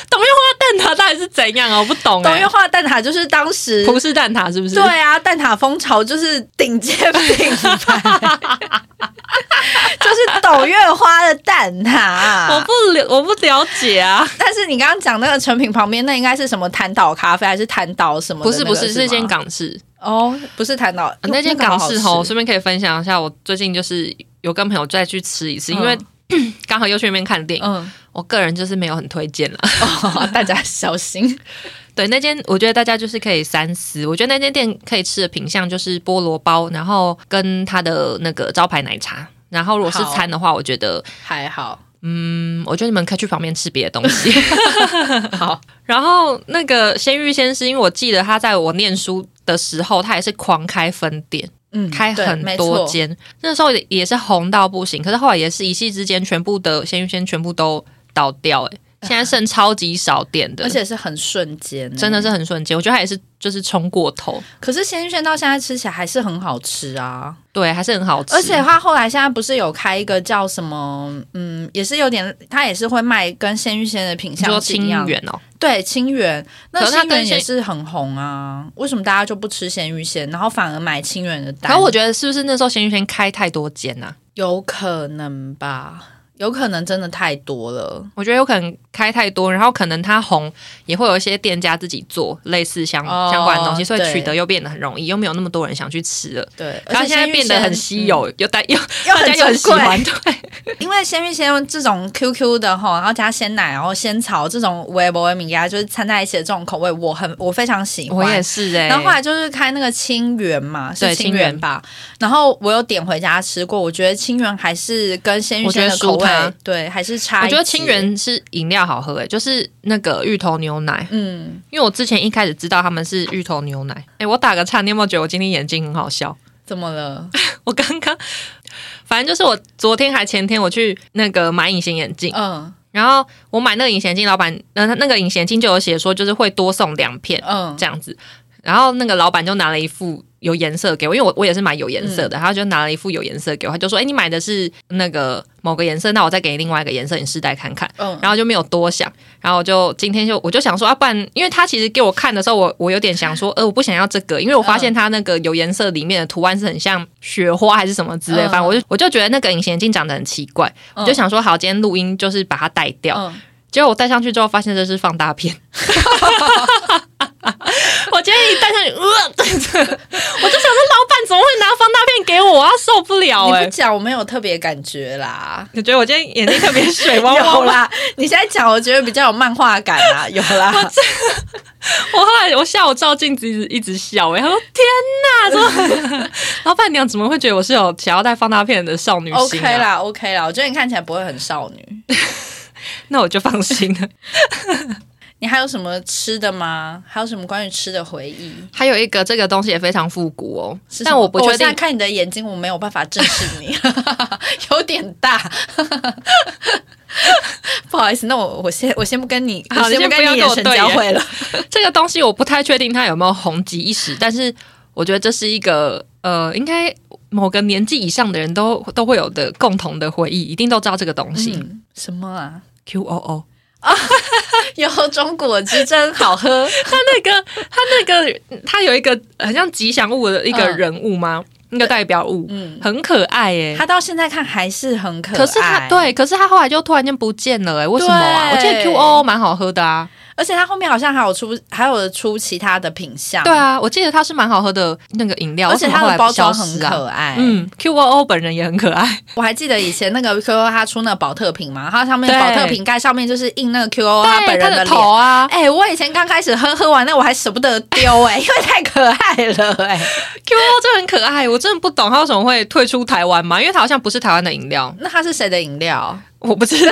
董月花蛋挞到底是怎样啊？我不懂、欸。董月花蛋挞就是当时葡式蛋挞是不是？对啊，蛋挞风潮就是顶尖品牌，[LAUGHS] 就是董月花的蛋挞。我不了，我不了解啊。但是你刚刚讲那个成品旁边，那应该是什么弹岛咖啡还是弹岛什么的不是不是，是是间港式。哦，不是弹岛那间港式好吃吼，顺便可以分享一下，我最近就是有跟朋友再去吃一次，因为 [CLEARS THROAT] 刚好又去那边看电影。嗯，我个人就是没有很推荐了。哦，[LAUGHS] 大家小心。[LAUGHS] 对，那间我觉得大家就是可以三思。我觉得那间店可以吃的品相就是菠萝包，然后跟它的那个招牌奶茶。然后如果是餐的话，我觉得，还好，嗯，我觉得你们可以去旁边吃别的东西。[LAUGHS] 好，然后那个鲜芋仙是因为我记得他在我念书的时候，他也是狂开分店，嗯，开很多间，那时候也是红到不行。可是后来也是一夕之间，全部的鲜芋仙全部都倒掉、欸，现在剩超级少点的，而且是很瞬间，真的是。很瞬间。我觉得它也是就是冲过头，可是鲜芋仙到现在吃起来还是很好吃啊，对，还是很好吃。而且他后来现在不是有开一个叫什么，嗯，也是有点，它也是会卖跟鲜芋仙的品你说清相是一样，远哦，对，清源，那它清源跟也是很红啊，为什么大家就不吃鲜芋仙，然后反而买清源的单？然后我觉得是不是那时候鲜芋仙开太多间啊？有可能吧，有可能真的太多了。我觉得有可能开太多，然后可能它红也会有一些店家自己做类似相、哦相关的东西，所以取得又变得很容易，又没有那么多人想去吃了。对，然后现在变得很稀有，又大又嗯又很大家又很喜欢，对，[LAUGHS] 因为鲜芋仙这种 QQ 的哈，然后加鲜奶，然后仙草这种微博米呀，就是掺在一起的这种口味，我很我非常喜欢。我也是哎、然后后来就是开那个清源嘛，是清清源源吧。然后我有点回家吃过，我觉得清源还是跟鲜芋仙的口味对还是差。我觉得清，源是饮料好喝诶、就是那个芋头牛奶，嗯，因为我之前一开始知道他们是芋头牛奶。诶、我打个岔，你有没有觉得我今天眼睛很好笑？怎么了？[LAUGHS] 我刚刚，反正就是我昨天还前天我去那个买隐形眼镜，嗯然后我买那个隐形眼镜，老板呃那个隐形眼镜就有写说就是会多送两片嗯这样子，然后那个老板就拿了一副有颜色给我，因为我我也是买有颜色的，他就拿了一副有颜色给我，他就说：“哎，你买的是那个某个颜色，那我再给你另外一个颜色，你试戴看看。”嗯，然后就没有多想，然后我就今天就我就想说，啊，不然，因为他其实给我看的时候，我我有点想说，[LAUGHS] 呃，我不想要这个，因为我发现它那个有颜色里面的图案是很像雪花还是什么之类，嗯。反正我就我就觉得那个隐形眼镜长得很奇怪，我就想说，好，今天录音就是把它戴掉，嗯。结果我戴上去之后，发现这是放大片。我今天一戴上去，呃，[LAUGHS] 我就想说，老板怎么会拿放大片给我我要受不了哎、你不讲，我没有特别感觉啦。你觉得我今天眼睛特别水汪汪吗？[LAUGHS] 啦，你现在讲，我觉得比较有漫画感啊，[LAUGHS] 有啦。我我后来我下午照镜子一直一直笑哎、他说天哪，怎么老板娘怎么会觉得我是有想要带放大片的少女心、啊、OK 啦，OK 啦，我觉得你看起来不会很少女。那我就放心了。你还有什么吃的吗？还有什么关于吃的回忆？还有一个这个东西也非常复古哦，是但我不确定现在看你的眼睛，我没有办法正视你，[LAUGHS] 有点大。[LAUGHS] 不好意思，那我我先我先不跟你，好我先不跟你眼神交汇了。[LAUGHS] 这个东西我不太确定它有没有红极一时，但是我觉得这是一个呃，应该某个年纪以上的人都都会有的共同的回忆，一定都知道这个东西。嗯，什么啊？Q O O，[LAUGHS] 有种果汁真好喝。它那个它那个它有一个很像吉祥物的一个嗯人物吗？那个代表物，嗯，很可爱耶、它到现在看还是很可爱。可是他，对，可是它后来就突然间不见了哎、为什么啊？我对记得 Q O O 蛮好喝的啊。而且它后面好像还有出，还有出其他的品相。对，啊，我记得它是蛮好喝的那个饮料，而且它的包装很可爱。嗯，Q O O 本人也很可爱。我还记得以前那个 Q O 它出那个保特瓶嘛，它上面对保特瓶盖上面就是印那个 Q O 它本人脸。头啊哎、我以前刚开始喝，喝完那我还舍不得丢哎、[LAUGHS] 因为太可爱了哎、，Q O O 真的很可爱，我真的不懂它为什么会退出台湾嘛？因为它好像不是台湾的饮料，那它是谁的饮料？我不知道，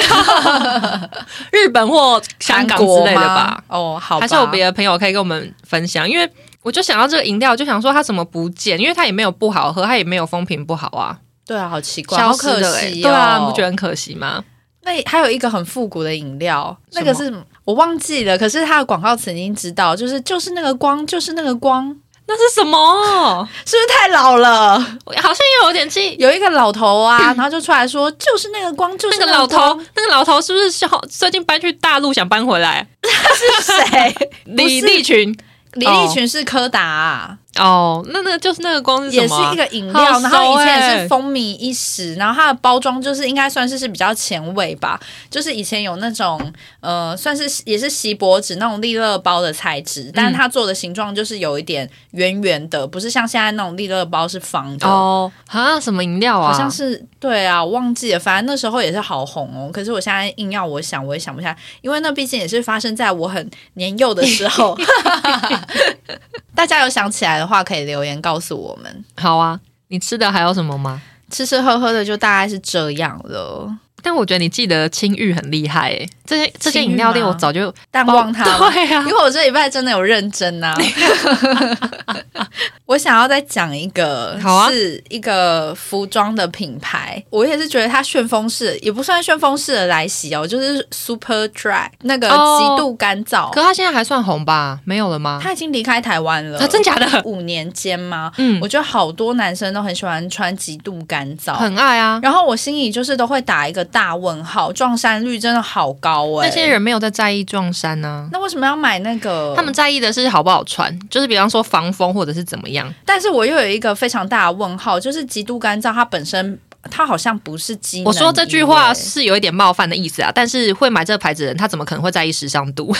日本或香港之类的吧？？哦，好吧，还是有别的朋友可以跟我们分享？因为我就想到这个饮料，就想说它怎么不见？因为它也没有不好喝，它也没有风评不好啊，对啊，好奇怪，消好可惜、哦。对啊，你不觉得很可惜吗？那还有一个很复古的饮料，那个是我忘记了，可是它的广告词已经知道，就是就是那个光，就是那个光，那是什么？[LAUGHS] 是不是太老了？好像有点记。有一个老头啊，[COUGHS] 然后就出来说，就是那个光，就是那个老头，那个老头是不是小最近搬去大陆想搬回来？[LAUGHS] 是谁？李立群李立群是柯达、啊。哦，那那个就是那个光是什也是一个饮料，好然后以前也是风靡一时，然后它的包装就是应该算是是比较前卫吧，就是以前有那种呃，算是也是锡箔纸那种利乐包的材质，但是它做的形状就是有一点圆圆的，不是像现在那种利乐包是方的。哦啊，什么饮料啊？好像是对啊，我忘记了。反正那时候也是好红哦。可是我现在硬要我想，我也想不起来，因为那毕竟也是发生在我很年幼的时候。[LAUGHS] [LAUGHS] [LAUGHS] 大家有想起来的话，可以留言告诉我们。好啊。你吃的还有什么吗？吃吃喝喝的就大概是这样了，但我觉得你记得青玉很厉害诶，这些这些饮料店我早就淡忘它了。[LAUGHS] 对啊因，为我这礼拜真的有认真呐、[LAUGHS] 我想要再讲一个，好啊是一个服装的品牌，我也是觉得它旋风式，也不算旋风式的来袭哦，就是 Super Dry 那个哦极度干燥，可它现在还算红吧？没有了吗？它已经离开台湾了，啊，真假的？五年间吗？嗯我，觉得好多男生都很喜欢穿极度干燥，很爱啊。然后我心里就是都会打一个大问号，撞衫率真的好高哎、那些人没有在在意撞衫呢、那为什么要买那个？他们在意的是好不好穿，就是比方说防风或者是怎么样。但是我又有一个非常大的问号，就是极度干燥，它本身它好像不是机能我说这句话是有一点冒犯的意思啊，但是会买这个牌子的人，他怎么可能会在意时尚度？[LAUGHS]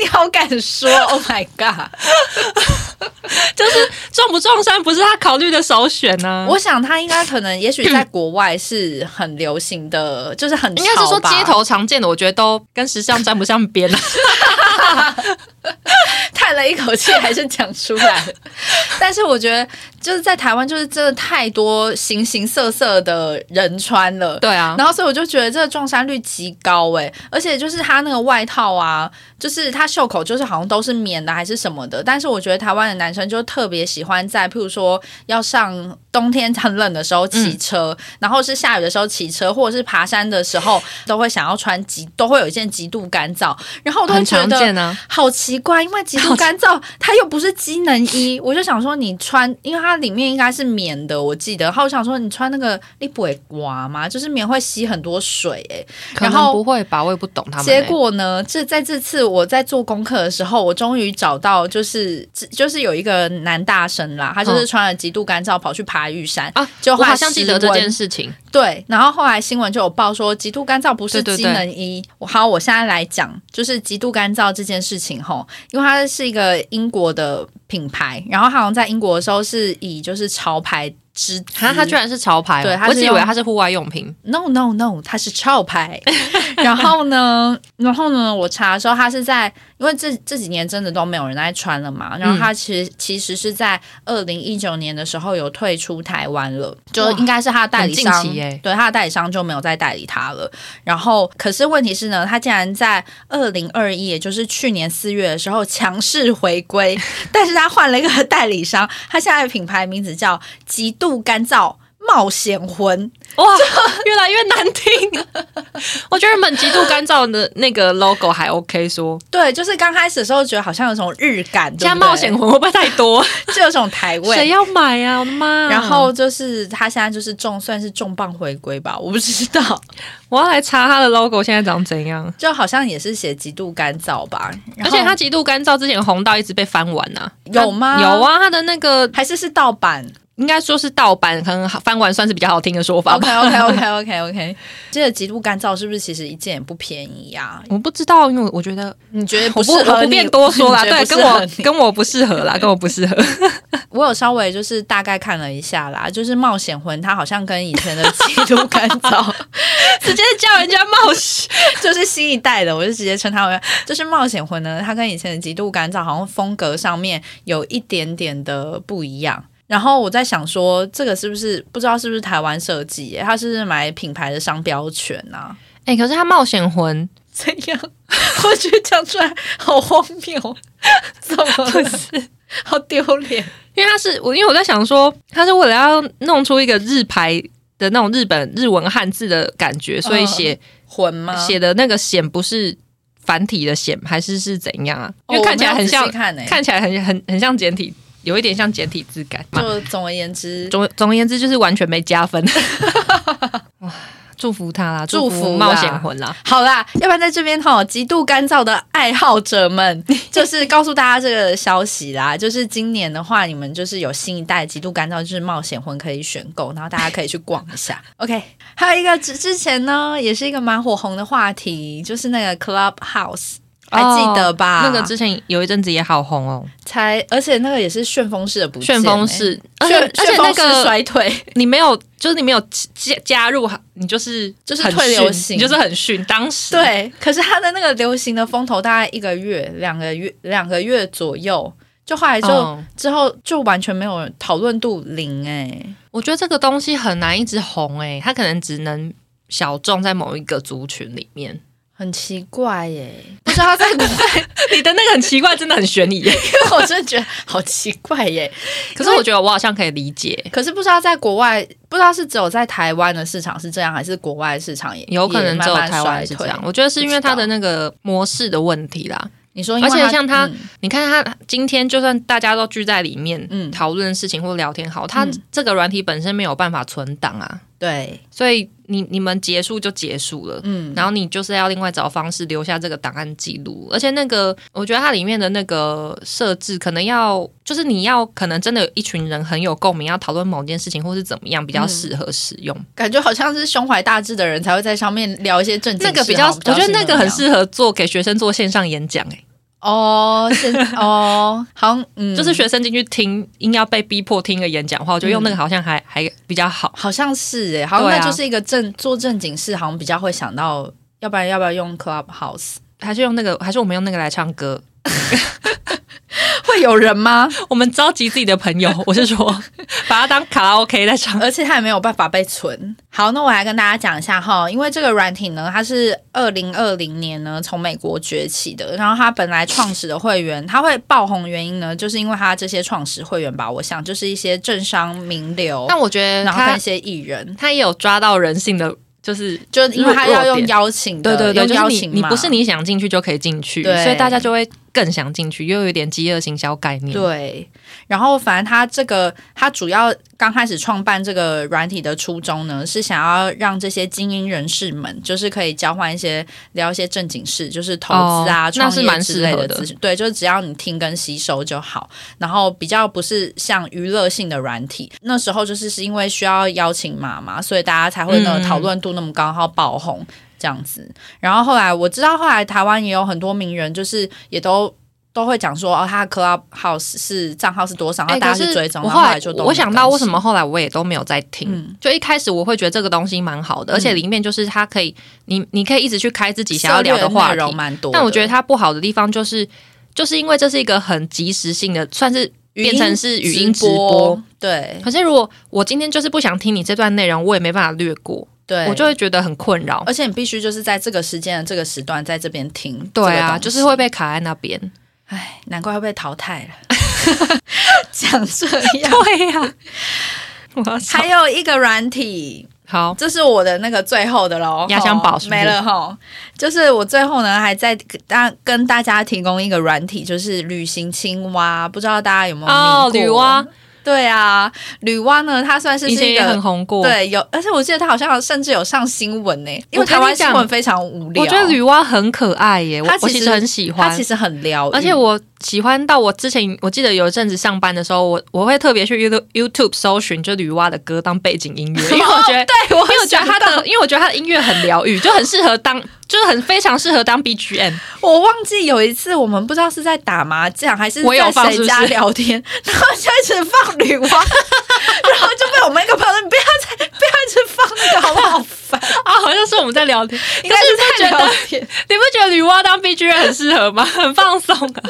你好敢说，Oh my god！不撞衫不是他考虑的首选呢、我想他应该可能，也许在国外是很流行的，就是很应该是说街头常见的，我觉得都跟时尚沾不上边啊。[LAUGHS] [LAUGHS] 叹了一口气，还是讲出来。但是我觉得，就是在台湾，就是真的太多形形色色的人穿了。对啊，然后，所以我就觉得这个撞衫率极高诶，而且就是它那个外套啊，就是它袖口就是好像都是棉的还是什么的，但是我觉得台湾的男生就特别喜欢在，譬如说要上冬天很冷的时候骑车，然后是下雨的时候骑车，或者是爬山的时候，都会想要穿极，都会有一件极度干燥，然后我都会觉得常见啊。好奇怪，因为极度干燥，它又不是机能衣，我就想说你穿，因为它里面应该是棉的，我记得。然后我想说你穿那个你不会刮吗？就是棉会吸很多水、欸，可能然后不会吧，我也不懂他们、结欸。果呢？这在这次我在做功课的时候，我终于找到，就是就是有一个男大生啦，他就是穿了极度干燥跑去爬玉山啊，就好像记得这件事情。对，然后后来新闻就有报说，极度干燥不是机能衣。我好，我现在来讲，就是极度干燥这件事情吼，因为它是一个英国的品牌，然后好像在英国的时候是以就是潮牌之姿，哈，它居然是潮牌哦，对它是我只以为用它是户外用品。No No No，他是潮牌。[LAUGHS] 然后呢，然后呢，我查的时候，它是在因为这这几年真的都没有人在穿了嘛。然后他其实、其实是在二零一九年的时候有退出台湾了，就应该是他的代理商对他的代理商就没有再代理他了。然后，可是问题是呢，他竟然在二零二一，也就是去年四月的时候强势回归，[LAUGHS] 但是他换了一个代理商，他现在的品牌名字叫极度干燥冒险魂。哇，越来越难听。[LAUGHS] 我觉得原本极度干燥的那个 logo 还 OK，说对，就是刚开始的时候觉得好像有种日感，加冒险魂会不会太多？[LAUGHS] 就有种台谁味。要买啊？我的妈！然后就是他现在就是重算是重磅回归吧，我不知道，[LAUGHS] 我要来查他的 logo 现在长怎样。就好像也是写极度干燥吧，而且他极度干燥之前红到一直被翻完呐、有吗有啊，他的那个还是是盗版。应该说是盗版，可能翻完算是比较好听的说法 OK。OK OK OK OK，这个极度干燥是不是其实一件也不便宜呀、我不知道，因为我觉得你觉得不适合不便多说啦，对，跟我跟我不适合啦，跟我不适合。[LAUGHS] [LAUGHS] 我有稍微就是大概看了一下啦，就是冒险魂，它好像跟以前的极度干燥 [LAUGHS] 直接叫人家冒险，就是新一代的，我就直接称它为就是冒险魂呢。它跟以前的极度干燥好像风格上面有一点点的不一样。然后我在想说，这个是不是不知道是不是台湾设计耶？它是不是买品牌的商标权啊？哎、可是他冒险魂怎样？[LAUGHS] 我觉得讲出来好荒谬，怎么回事？好丢脸。因为他是我，因为我在想说，他是为了要弄出一个日牌的那种日本日文汉字的感觉，所以写魂吗？写、的那个显不是繁体的显，还是是怎样啊？因哦为看起来很像，看起来很很很像简体，有一点像简体字感嘛。就总而言之，总总而言之，就是完全没加分。[LAUGHS] 哇，祝福他啦，祝福冒险魂啦。好啦，要不然在这边哈，极度干燥的爱好者们，[LAUGHS] 就是告诉大家这个消息啦。就是今年的话，你们就是有新一代极度干燥，就是冒险魂可以选购，然后大家可以去逛一下。[LAUGHS] OK，还有一个之之前呢，也是一个蛮火红的话题，就是那个 Clubhouse。还记得吧？哦那个之前有一阵子也好红哦，才，而且那个也是旋风式的不见、旋风欸式，而且旋而且那旋风式个衰退，你没有，就是你没有加加入，你就是就是退流行你就是很逊。当时，对，可是他的那个流行的风头大概一个月、两个月、两个月左右，就后来就、嗯之后就完全没有讨论度零哎、我觉得这个东西很难一直红诶、它可能只能小众在某一个族群里面。很奇怪耶、不知道在国外，你的那个很奇怪，真的很悬疑耶。[LAUGHS] 因为我真的觉得好奇怪耶、可是我觉得我好像可以理解，可是不知道在国外，不知道是只有在台湾的市场是这样，还是国外的市场也有可能只有台湾是这样。我觉得是因为它的那个模式的问题啦。你说而且像他嗯。你看他今天就算大家都聚在里面，嗯。讨论事情或聊天好，它嗯。这个软体本身没有办法存档啊，对，所以你你们结束就结束了。嗯，然后你就是要另外找方式留下这个档案记录，而且那个我觉得它里面的那个设置可能要，就是你要可能真的有一群人很有共鸣，要讨论某件事情或是怎么样比较适合使用。感觉好像是胸怀大志的人才会在上面聊一些正经事，那个比较，好我觉得那个很适合做给学生做线上演讲、欸，哦，是哦，[LAUGHS] 好像嗯，就是学生进去听，硬要被逼迫听个演讲话，我觉得用那个好像还、还比较好。好像是哎，好像那就是一个正做正经事，好像比较会想到，要不然要不要用 Clubhouse？还是用那个，还是我们用那个来唱歌。[LAUGHS] 会有人吗？我们召集自己的朋友，[LAUGHS] 我是说，把它当卡拉 OK 在唱。而且它也没有办法被存。好，那我来跟大家讲一下哈，因为这个软体呢，它是二零二零年呢从美国崛起的，然后它本来创始的会员，它会爆红原因呢，就是因为它这些创始会员吧，我想就是一些政商名流，但我觉得然后跟一些艺人，他也有抓到人性的，就是就因为他要用邀请的，对对对，就是邀请码你你不是你想进去就可以进去，对所以大家就会更想进去，又有一点饥饿行销概念。对，然后反正他这个他主要刚开始创办这个软体的初衷呢，是想要让这些精英人士们，就是可以交换一些聊一些正经事，就是投资啊、哦创业之类的的资讯。对，就是只要你听跟吸收就好，然后比较不是像娱乐性的软体。那时候就是是因为需要邀请码嘛，所以大家才会呢嗯讨论度那么高，然后爆红。这样子，然后后来我知道，后来台湾也有很多名人，就是也都都会讲说哦，他的 Clubhouse 是账号是多少，然哎，后大家去追踪，我后来就都我想到为什么么后来我也都没有在听。嗯就一开始我会觉得这个东西蛮好的，而且里面就是它可以，你你可以一直去开自己想要聊的话内容题。蛮多，但我觉得它不好的地方就是，就是因为这是一个很及时性的，算是变成是语音直播播。，对可是如果我今天就是不想听你这段内容，我也没办法略过，对，我就会觉得很困扰。而且你必须就是在这个时间的这个时段在这边听，对啊，就是会，被卡在那边。唉，难怪会被淘汰了。[LAUGHS] 讲这样，对呀、我还有一个软体，好，这是我的那个最后的喽，压箱宝没了哈。就是我最后呢，还在大跟大家提供一个软体，就是旅行青蛙，不知道大家有没有哦，女娲对啊，女娲呢，她算是是一以前也很。红过。，对，有，而且我记得她好像甚至有上新闻呢，因为台湾新闻非常无聊。我觉得女娲很可爱耶，我她其实很喜欢她其。实很撩，而且我喜欢到我之前，我记得有一阵子上班的时候，我我会特别去 YouTube YouTube 搜寻就女娲的歌当背景音乐，因为我觉得，哦对我因为我觉得她的，因为我觉得她的音乐很疗愈，就很适合当，就是很非常适合当 BGM。我忘记有一次我们不知道是在打麻将还是在谁家聊天，[LAUGHS] 然后就一直放女娲，[LAUGHS] 然后就被我们一个朋友说你不要再不要一直放那个好不好烦？啊，[LAUGHS] 好像是我们在聊天，应该是在聊天，你不觉得女娲当 BGM 很适合吗？很放松啊，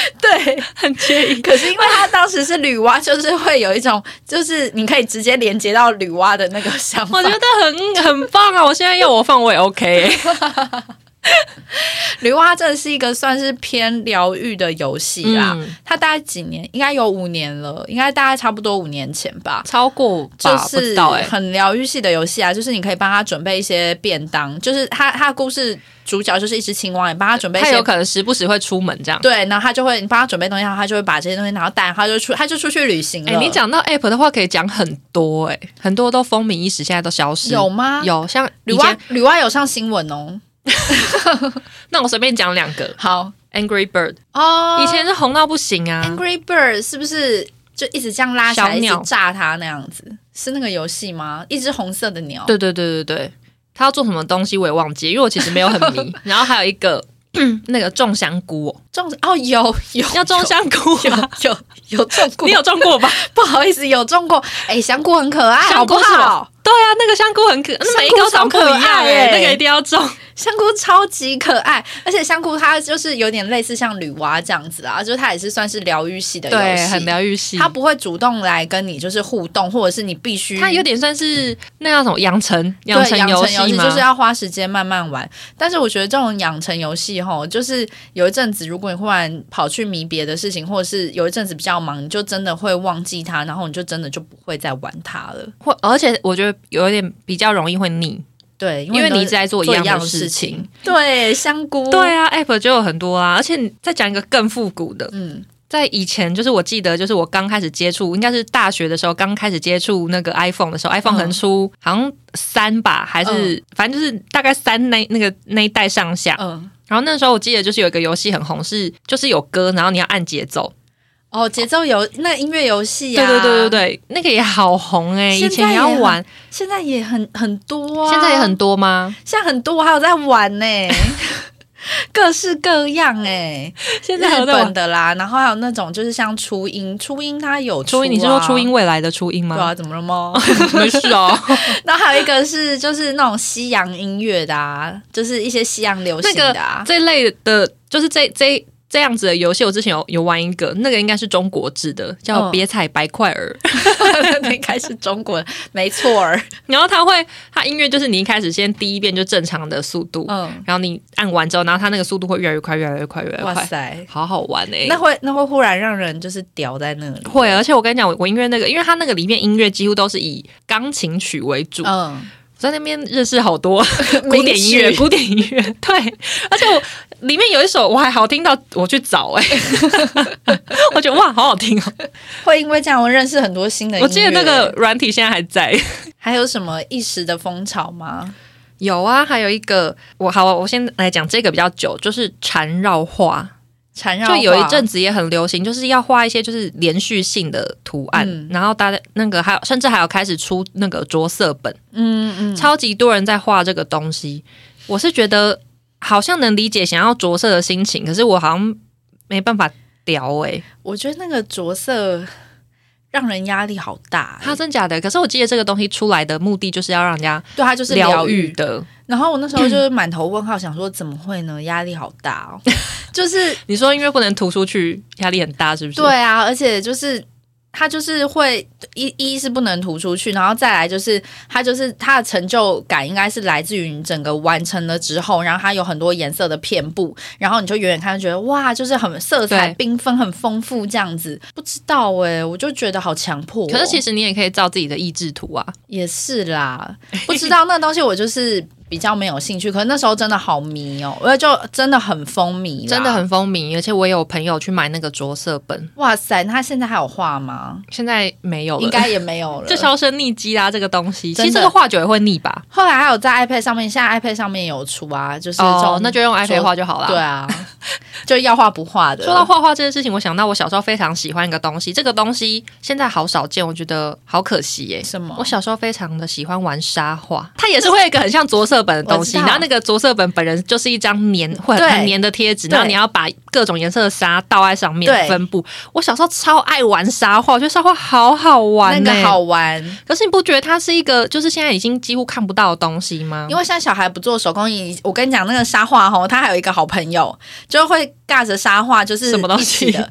[LAUGHS] 对。很惬意。可是因为他当时是女娲，[LAUGHS] 就是会有一种，就是你可以直接连接到女娲的那个想法。我觉得很很棒啊！我现在要我放我也 OK 欸、[LAUGHS] [LAUGHS] 女娲真的是一个算是偏疗愈的游戏啦。嗯它大概几年？应该有五年了，应该大概差不多五年前吧。超过？就是很疗愈系的游戏啊，就是你可以帮他准备一些便当，就是他他的故事主角就是一只青蛙，你帮他准备一些他有可能时不时会出门这样。对，然后他就会你帮他准备东西，然后他就会把这些东西拿到带，他就出他就出去旅行了。哎、你讲到 App 的话，可以讲很多哎、很多都风靡一时，现在都消失。有吗？有，像女娲女娲有上新闻哦。[LAUGHS] 那我随便讲两个好，Angry Bird，、哦以前是红到不行啊。Angry Bird 是不是就一直这样拉起来，一直小鸟炸它那样子？是那个游戏吗？一只红色的鸟。对对对对对，它要做什么东西我也忘记，因为我其实没有很迷。[LAUGHS] 然后还有一个 [LAUGHS] 那个种香菇哦，种哦有有要种香菇有啊，有有种过，你有种过吧？[LAUGHS] 不好意思有种过。哎，香菇很可爱，好不香菇是好？对啊，那个香菇很可，那每一个长不一样香菇超可爱哎、欸那个一定要种。[LAUGHS] 香菇超级可爱，而且香菇它就是有点类似像女娲这样子啊，就是它也是算是疗愈系的游对，戏，很疗愈系。它不会主动来跟你就是互动，或者是你必须它有点算是那叫什么养成养成游戏，吗？就是要花时间慢慢玩。但是我觉得这种养成游戏吼，就是有一阵子，如果你忽然跑去迷别的事情，或者是有一阵子比较忙，你就真的会忘记它，然后你就真的就不会再玩它了。或而且我觉得有一点比较容易会腻，对，因为都你一直在做做一样的的事情。对，香菇，对啊，app 就有很多啊，而且你再讲一个更复古的，嗯，在以前就是我记得，就是我刚开始接触，应该是大学的时候刚开始接触那个 iPhone 的时候，iPhone 可能出好像三吧，还是、反正就是大概三那那个那一代上下。嗯。然后那时候我记得就是有一个游戏很红，是就是有歌，然后你要按节奏。哦，节奏游那音乐游戏呀，对对对对对，那个也好红哎、以前也要玩，现在也很很多、啊，现在也很，多吗？现在很多，我还有在玩呢、[LAUGHS] [LAUGHS] 各式各样哎、现在还日有在玩本的啦，然后还有那种就是像初音，初音它有初音，啊你是说初音？未来的初音吗？对啊，怎么了吗？[LAUGHS] 没事哦。[LAUGHS] 然后还有一个是就是那种西洋音乐的啊，就是一些西洋流行的啊。这类的，就是这这这样子的游戏，我之前有有玩一个，那个应该是中国制的，叫嗯《别踩白块儿》[LAUGHS] 那应该是中国人，没错儿。[LAUGHS] 然后它会，它音乐就是你一开始先第一遍就正常的速度，嗯，然后你按完之后，然后它那个速度会越来越快，越来越快，越来越快，哇塞，好好玩哎、那会那会忽然让人就是屌在那里。会，而且我跟你讲，我我音乐那个，因为它那个里面音乐几乎都是以钢琴曲为主，嗯，我在那边认识好多 [LAUGHS] 古典音乐，古典音乐，[LAUGHS] 对，而且我里面有一首我还好听到我去找哎、[LAUGHS] 我觉得哇，好好听哦！会因为这样我认识很多新的音。我记得那个软体现在还在。还有什么一时的风潮吗？有啊，还有一个我好，我先来讲这个比较久，就是缠绕画，缠绕就有一画阵子也很流行，就是要画一些就是连续性的图案，嗯。然后大家那个还有甚至还有开始出那个着色本，嗯嗯，超级多人在画这个东西。我是觉得好像能理解想要着色的心情，可是我好像没办法聊哎、我觉得那个着色让人压力好大、它真假的？可是我记得这个东西出来的目的就是要让人家对它就是疗。愈的。然后我那时候就是满头问号，想说怎么会呢？压力好大哦，[LAUGHS] 就是你说因为不能涂出去，压力很大，是不是？对啊，而且就是它就是会一一是不能涂出去，然后再来就是它就是它的成就感应该是来自于你整个完成了之后，然后它有很多颜色的片布，然后你就远远看就觉得哇，就是很色彩缤纷、很丰富这样子。不知道哎、我就觉得好强迫哦、可是其实你也可以照自己的意志图啊。也是啦，不知道那东西我就是比较没有兴趣，可是那时候真的好迷哦，我就真的很风靡，真的很风靡，而且我也有朋友去买那个着色本，哇塞！他现在还有画吗？现在没有了，应该也没有了，就销声匿迹啦。这个东西，其实这个画久也会腻吧？后来还有在 iPad 上面，现在 iPad 上面有出啊，就是哦，那就用 iPad 画就好了。对。啊，[LAUGHS] 就要画不画的。说到画画这件事情，我想到我小时候非常喜欢一个东西，这个东西现在好少见，我觉得好可惜耶。什么我小时候非常的喜欢玩沙画，它也是会有一个很像着色本的东西，然后那个着色本本人就是一张黏会对很粘的贴纸，然后你要把各种颜色的沙倒在上面对分布。我小时候超爱玩沙画，我觉得沙画好好玩呢。那个好玩，可是你不觉得它是一个就是现在已经几乎看不到的东西吗？因为现在小孩不做手工艺。我跟你讲，那个沙画吼，他还有一个好朋友，就会尬着沙画，就是什么东西的。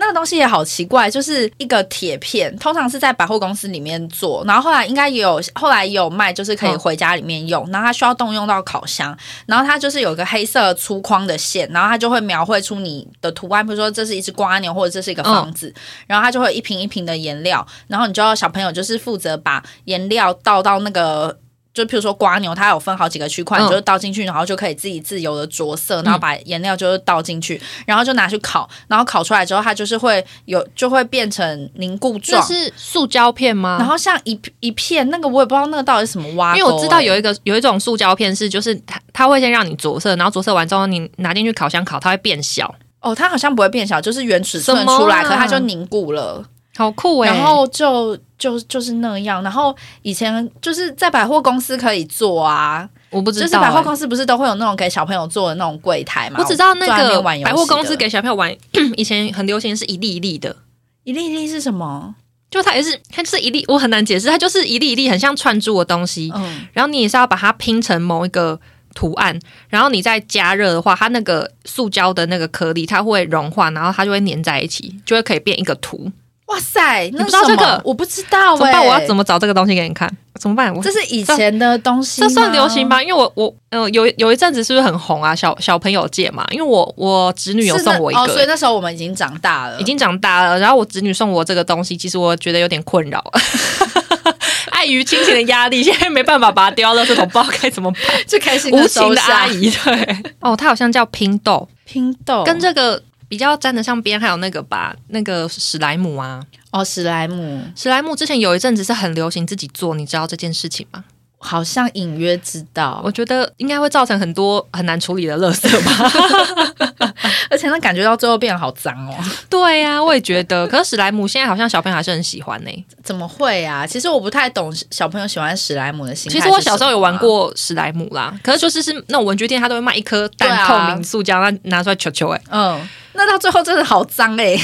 那个东西也好奇怪，就是一个铁片，通常是在百货公司里面做，然后后来应该也有，后来也有卖，就是可以回家里面用。然后它需要动用到烤箱，然后它就是有一个黑色粗框的线，然后它就会描绘出你的图案，比如说这是一只瓜牛，或者这是一个房子，然后它就会一瓶一瓶的颜料，然后你就要小朋友就是负责把颜料倒到那个。就譬如说瓜牛，它有分好几个区块，嗯你就是倒进去，然后就可以自己自由的着色，然后把颜料就是倒进去，然后就拿去烤，然后烤出来之后，它就是会有就会变成凝固那状，是塑胶片吗？然后像一一片那个我也不知道那个到底是什么因为我知道欸有一个有一种塑胶片是，就是它它会先让你着色，然后着色完之后你拿进去烤箱烤，它会变小，哦，它好像不会变小，就是原尺寸什么啊出来，可是它就凝固了。好酷哎、然后就就就是那样。然后以前就是在百货公司可以做啊，我不知道、就是百货欸公司不是都会有那种给小朋友做的那种柜台嘛？我只知道那个百货公司给小朋友玩，以前很流行是一粒一粒的，一粒一粒是什么？就它也是它就是一粒，我很难解释，它就是一粒一粒很像串珠的东西，嗯，然后你也是要把它拼成某一个。图案，然后你再加热的话，它那个塑胶的那个颗粒它会融化，然后它就会粘在一起，就会可以变一个图。哇塞，那不知道这个我不知道、欸，怎么办？我要怎么找这个东西给你看？怎么办？我这是以前的东西，这算流行？吧？因为我我呃有有一阵子是不是很红啊？小小朋友界嘛，因为我我侄女有送我一个、哦，所以那时候我们已经长大了，已经长大了，然后我侄女送我这个东西，其实我觉得有点困扰。[LAUGHS] 碍于亲情的压力，现在没办法把它丢到垃圾桶，不知道该怎么办。[LAUGHS] 最开心无情的阿姨，对，哦，它好像叫拼豆，拼豆跟这个比较沾得上边，还有那个吧，那个史莱姆啊，哦史莱姆史莱姆之前有一阵子是很流行自己做，你知道这件事情吗？好像隐约知道，我觉得应该会造成很多很难处理的垃圾吧。[LAUGHS] 而且那感觉到最后变得好脏哦。对呀、我也觉得。可是史莱姆现在好像小朋友还是很喜欢呢、怎么会啊？其实我不太懂小朋友喜欢史莱姆的心态。其实我小时候有玩，过史莱姆啦，可是就是是那种文具店，他都会卖一颗对啊半透明塑胶，那、拿出来球球哎、嗯，那到最后真的好脏 [LAUGHS] 哎、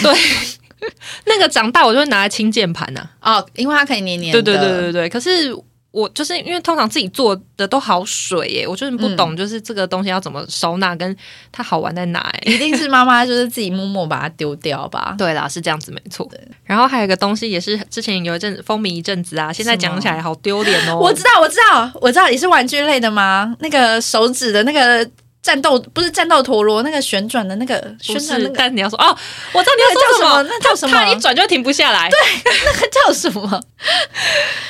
那个长大我就会拿来清键盘呐。哦，因为它可以黏黏对。对对对对，可是。我就是因为通常自己做的都好水耶，我就是不嗯懂，就是这个东西要怎么收纳，跟它好玩在哪哎。一定是妈妈就是自己默默把它丢掉吧。[LAUGHS] 对啦，是这样子没错。然后还有一个东西也是之前有一阵子风靡一阵子啊，现在讲起来好丢脸哦。[LAUGHS] 我知道，我知道，我知道你是玩具类的吗？那个手指的那个战斗不是战斗陀螺，那个旋转的那个旋转那个但你要说哦，我知道你要说什么，那叫什么它一转就停不下来。对，[LAUGHS] 那个叫什么？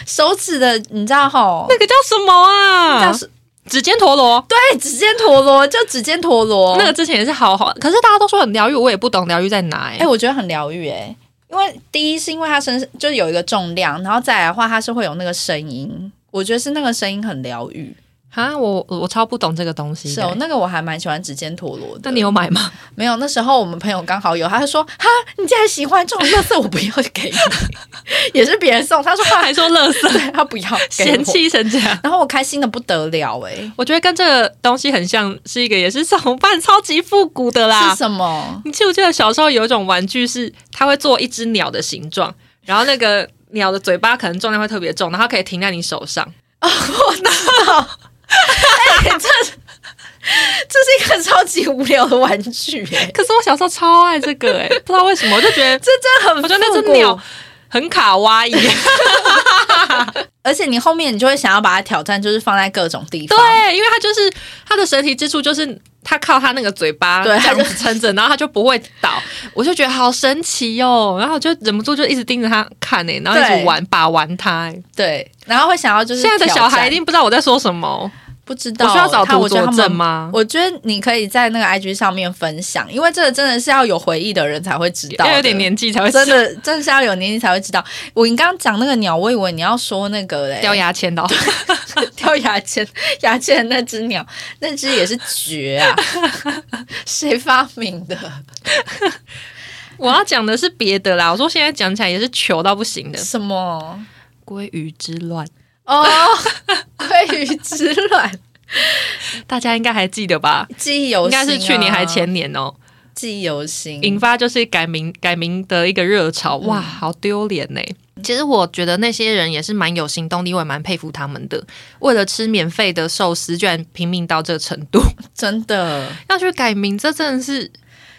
手指的，你知道吼？那个叫什么啊？叫什指尖陀螺。对指尖陀螺，就指尖陀螺。那个之前也是好好，可是大家都说很疗愈，我也不懂疗愈在哪哎、哎、我觉得很疗愈哎，因为第一是因为它身就是有一个重量，然后再来的话，它是会有那个声音，我觉得是那个声音很疗愈。啊，我我超不懂这个东西的。是哦，那个我还蛮喜欢指尖陀螺的。那你有买吗？没有，那时候我们朋友刚好有，他就说：“哈，你竟然喜欢这种乐色，我不要给你。[LAUGHS] ”也是别人送，他说他还说乐色，他不要，[LAUGHS] 嫌弃成这样。然后我开心的不得了哎，我觉得跟这个东西很像，是一个也是手办，超级复古的啦。是什么？你记不记得小时候有一种玩具，是它会做一只鸟的形状，然后那个鸟的嘴巴可能重量会特别重，然后可以停在你手上。[LAUGHS] 哦，我知道。哎，这这是一个超级无聊的玩具哎！可是我小时候超爱这个哎，不知道为什么，我就觉得 [LAUGHS] 这真的很，我觉得那只鸟很卡哇伊。[LAUGHS] 而且你后面你就会想要把它挑战，就是放在各种地方。对，因为它就是它的神奇之处，就是它靠它那个嘴巴这样子撑着，然后它就不会倒。我就觉得好神奇哦，然后就忍不住就一直盯着它看哎，然后一直玩把玩它。对，然后会想要就是现在的小孩一定不知道我在说什么。不知道，我需要找图佐证吗？我觉得你可以在那个 IG 上面分享，因为这个真的是要有回忆的人才会知道，要有点年纪才会真的，真的是要有年纪才会知道。我你刚刚讲那个鸟，我以为你要说那个嘞，掉牙签的，[LAUGHS] 掉牙签，牙签那只鸟，那只也是绝啊！[LAUGHS] 谁发明的？我要讲的是别的啦。我说现在讲起来也是糗到不行的，什么鲑鱼之乱。哦，[LAUGHS] 鲑鱼之卵，大家应该还记得吧？记忆犹新，应该是去年还前年哦。记忆犹新，引发就是改名改名的一个热潮。哇，好丢脸呢！其实我觉得那些人也是蛮有行动力，我也蛮佩服他们的。为了吃免费的寿司，居然拼命到这程度，[LAUGHS] 真的要去改名，这真的是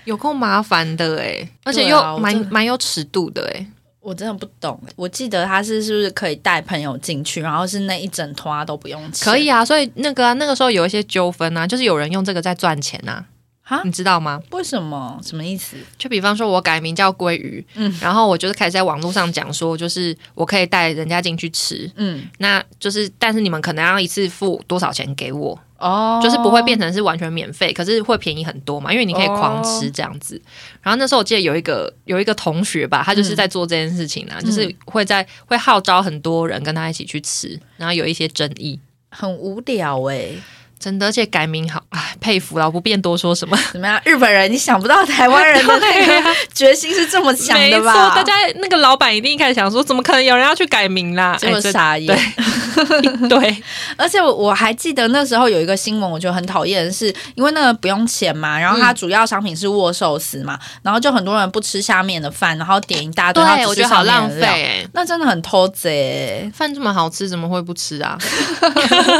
有够麻烦的哎，而且又蛮蛮有尺度的哎。我真的不懂，我记得他是是不是可以带朋友进去，然后是那一整团都不用钱？可以啊，所以那个那个时候有一些纠纷啊，就是有人用这个在赚钱呐，啊，你知道吗？为什么？什么意思？就比方说，我改名叫鲑鱼，嗯，然后我就是开始在网络上讲说，就是我可以带人家进去吃，嗯，那就是，但是你们可能要一次付多少钱给我？哦，就是不会变成是完全免费，可是会便宜很多嘛，因为你可以狂吃这样子。然后那时候我记得有一个有一个同学吧，他就是在做这件事情啊，就是会在会号召很多人跟他一起去吃，然后有一些争议，很无聊哎。真的，而且改名好，哎，佩服了，不便多说什么。[LAUGHS] 怎么样，日本人，你想不到台湾人的那个 [LAUGHS] 决心是这么强的吧？没错，大家那个老板一定一开始想说，怎么可能有人要去改名啦？这么傻眼。对，[LAUGHS] 而且我我还记得那时候有一个新闻，我觉得很讨厌，是因为那个不用钱嘛，然后它主要商品是握寿司嘛，然后就很多人不吃下面的饭，然后点一大堆，对，我觉得好浪费，那真的很偷贼。饭这么好吃，怎么会不吃啊？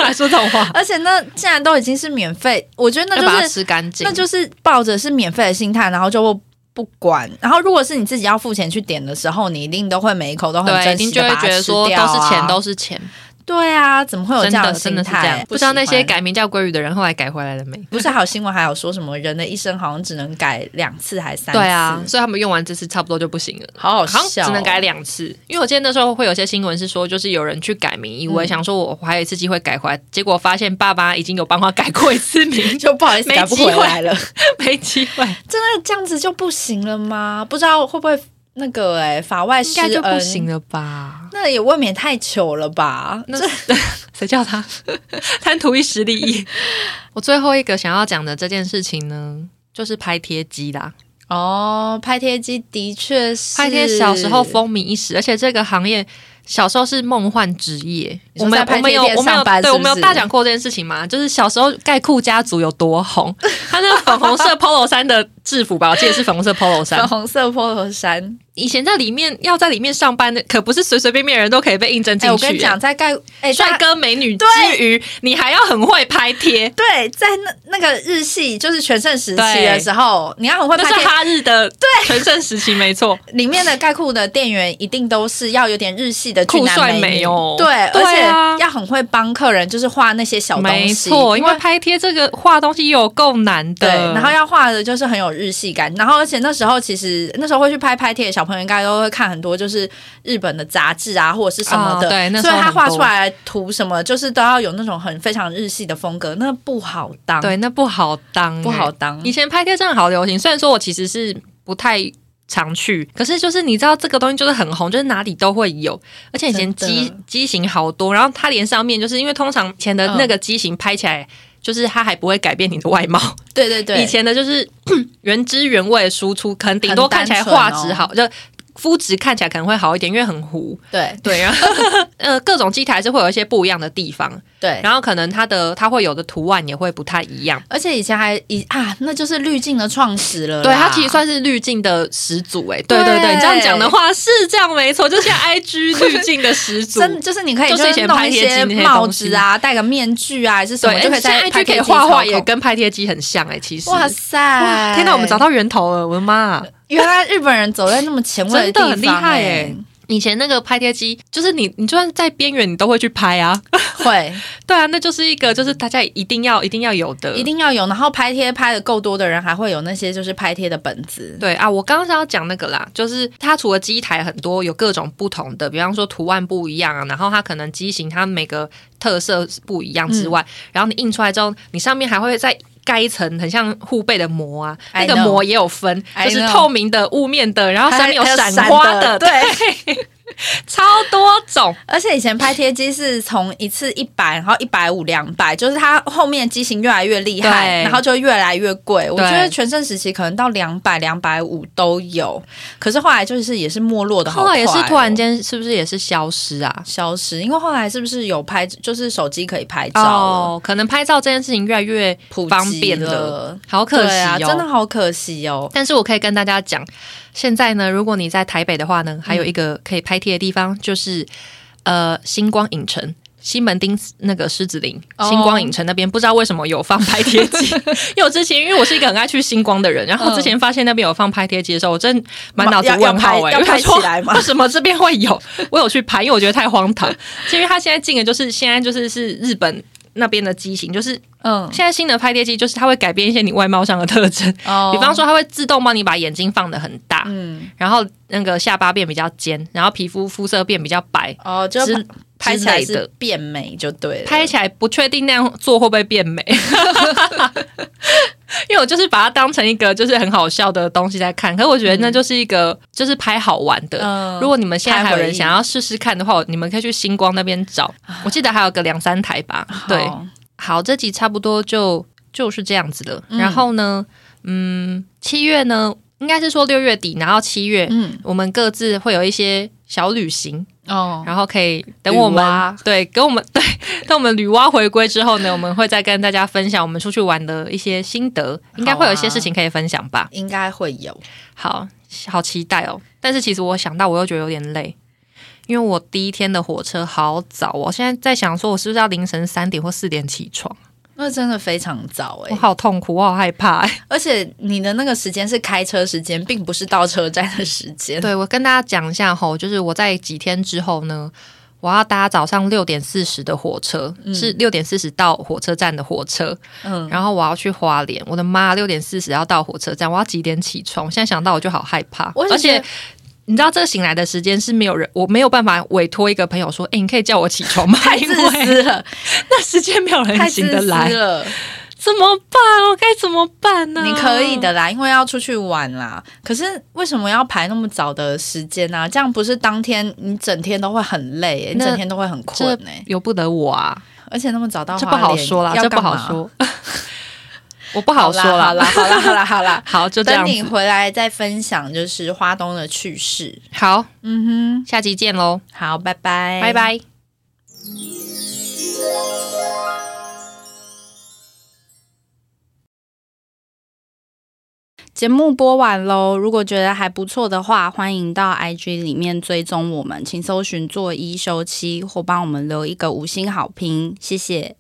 还说这种话，而且那既然都已经是免费，我觉得那就是吃干净，那就是抱着是免费的心态，然后就不管。然后如果是你自己要付钱去点的时候，你一定都会每一口都很珍惜就会觉得说，都是钱，都是钱。对啊，怎么会有这样的心态？不知道那些改名叫鲑鱼的人后来改回来了没？不是还有新闻还有说什么人的一生好像只能改两次还三次？对啊，所以他们用完这次差不多就不行了。好好笑，只能改两次。因为我记得那时候会有些新闻是说，就是有人去改名，以为想说我还有一次机会改回来，结果发现爸爸已经有帮他改过一次名，[LAUGHS] 就不好意思改不回来了，[LAUGHS] 没机会。真的这样子就不行了吗？不知道会不会？那个哎，法外施恩就不行了吧？那也未免太糗了吧？那 [LAUGHS] 谁叫他 [LAUGHS] 贪图一时利益？[LAUGHS] 我最后一个想要讲的这件事情呢，就是拍贴机啦。哦，拍贴机的确是拍贴，小时候风靡一时，而且这个行业。小时候是梦幻职业，我们我们有我们有对我们有大讲过这件事情吗？就是小时候盖库家族有多红，他那个粉红色 polo 衫的制服吧，我记得是粉红色 polo 衫，粉红色 polo 衫。以前在里面要在里面上班的，可不是随随便便人都可以被应征进去。我跟你讲，在盖帅哥美女之余，你还要很会拍贴。对，在那那个日系就是全盛时期的时候，你要很会拍贴。是哈日的对全盛时期，没错。[LAUGHS] 里面的盖库的店员一定都是要有点日系的酷帅美哦。对，而且要很会帮客人，就是画那些小东西。没错，因为拍贴这个画东西有够难的。对，然后要画的就是很有日系感。然后而且那时候其实那时候会去拍拍贴的小朋友应该都会看。很多就是日本的杂志啊，或者是什么的，对，所以他画出来图什么，就是都要有那种很非常日系的风格，那不好当，对，那不好当，不好当。以前拍贴真的好流行，虽然说我其实是不太常去。可是就是你知道这个东西就是很红，就是哪里都会有，而且以前机机型好多，然后它连上面就是因为通常以前的那个机型拍起来。就是它还不会改变你的外貌，对对对，以前的就是 [CLEARS THROAT] 原汁原味的输出，可能顶多看起来画质哦。好，就肤质看起来可能会好一点，因为很糊。对。对，然后呃，各种机台是会有一些不一样的地方，对，然后可能它的它会有的图案也会不太一样。而且以前还以啊，那就是滤镜的创始了啦，对，它其实算是滤镜的始祖哎、对对对对，你这样讲的话是这样没错，就是 [LAUGHS] IG [LAUGHS] 滤镜的始祖。真就是你可以就是以前弄一拍贴机些那些帽子啊，戴个面具啊，还是什么，对，就可以在现在拍 IG 可以画画也跟拍贴机很像哎、其实。哇塞！天哪，我们找到源头了，我的妈啊！原来日本人走在那么前卫真的地方、很厉害哎哎、以前那个拍贴机，就是你，你就算在边缘，你都会去拍啊。会 [LAUGHS] 对啊，那就是一个，就是大家一定要、一定要有的，一定要有，然后拍贴拍的够多的人，还会有那些就是拍贴的本子。对啊，我刚刚是要讲那个啦，就是它除了机台很多有各种不同的，比方说图案不一样啊，然后它可能机型它每个特色不一样之外，嗯然后你印出来之后，你上面还会再盖一层很像护背的膜啊那个膜也有分，就是透明的、雾面的，然后上面有闪花的，对，[LAUGHS] [LAUGHS] 超多种。而且以前拍贴机是从一次一百，然后一百五、两百，就是它后面机型越来越厉害，然后就越来越贵。我觉得全盛时期可能到两百、两百五都有，可是后来就是也是没落的好后来也是突然间，是不是也是消失啊？消失，因为后来是不是有拍，就是手机可以拍照，哦，可能拍照这件事情越来越普及方便了了，好可惜哦，啊，真的好可惜哦。但是我可以跟大家讲，现在呢，如果你在台北的话呢，还有一个可以拍贴的地方，就是呃星光影城。西门町那个狮子林哦星光影城那边，不知道为什么有放拍贴机。[LAUGHS] 因为我之前因为我是一个很爱去星光的人，然后之前发现那边有放拍贴机的时候，我真满脑子要问号哎、要拍要拍起来吗为什么这边会有？我有去拍，因为我觉得太荒唐。是因为他现在进的就是现在就是是日本那边的机型，就是嗯，现在新的拍贴机，就是它会改变一些你外貌上的特征。哦比方，说，它会自动帮你把眼睛放的很大，嗯，然后那个下巴变比较尖，然后皮肤肤色变比较白，哦，就之拍起来是变美就对了，拍起来不确定那样做会不会变美。[LAUGHS] 因为我就是把它当成一个就是很好笑的东西在看，可是我觉得那就是一个、就是拍好玩的。嗯如果你们现在还有人想要试试看的话，你们可以去星光那边找，我记得还有个两三台吧。对，好好，这集差不多就就是这样子了。然后呢，嗯，七月呢，应该是说六月底，然后七月，嗯，我们各自会有一些小旅行，哦，然后可以等我们对跟我们 [LAUGHS] 对等我们女娲回归之后呢，我们会再跟大家分享我们出去玩的一些心得，应该会有一些事情可以分享吧。应该会有，好好期待哦！但是其实我想到，我又觉得有点累。因为我第一天的火车好早哦，我现在在想说，我是不是要凌晨三点或四点起床？那真的非常早哎、我好痛苦，我好害怕、欸。而且你的那个时间是开车时间，并不是到车站的时间。对，我跟大家讲一下吼，就是我在几天之后呢，我要搭早上六点四十的火车，是六点四十到火车站的火车，嗯，然后我要去花莲。我的妈，六点四十要到火车站，我要几点起床？我现在想到我就好害怕，而且。你知道这个醒来的时间是没有人，我没有办法委托一个朋友说，哎、你可以叫我起床吗？太自私了，[LAUGHS] 那时间没有人醒得来，了。怎么办？我该怎么办呢？你可以的啦，因为要出去玩啦。可是为什么要排那么早的时间呢、这样不是当天你整天都会很累、欸，你整天都会很困这哎、由不得我啊，而且那么早到这不好说啦，这不好说，我不不好说好啦，好啦，好啦，好啦。[LAUGHS] 好，就这样等你。回来再分享，就是花东的趣事。好，嗯哼下期见喽，好，拜拜，拜。拜。节目播完喽，如果觉得还不错的话，欢迎到 IG 里面追踪我们，请搜寻“做一休七”或帮我们留一个五星好评，谢谢。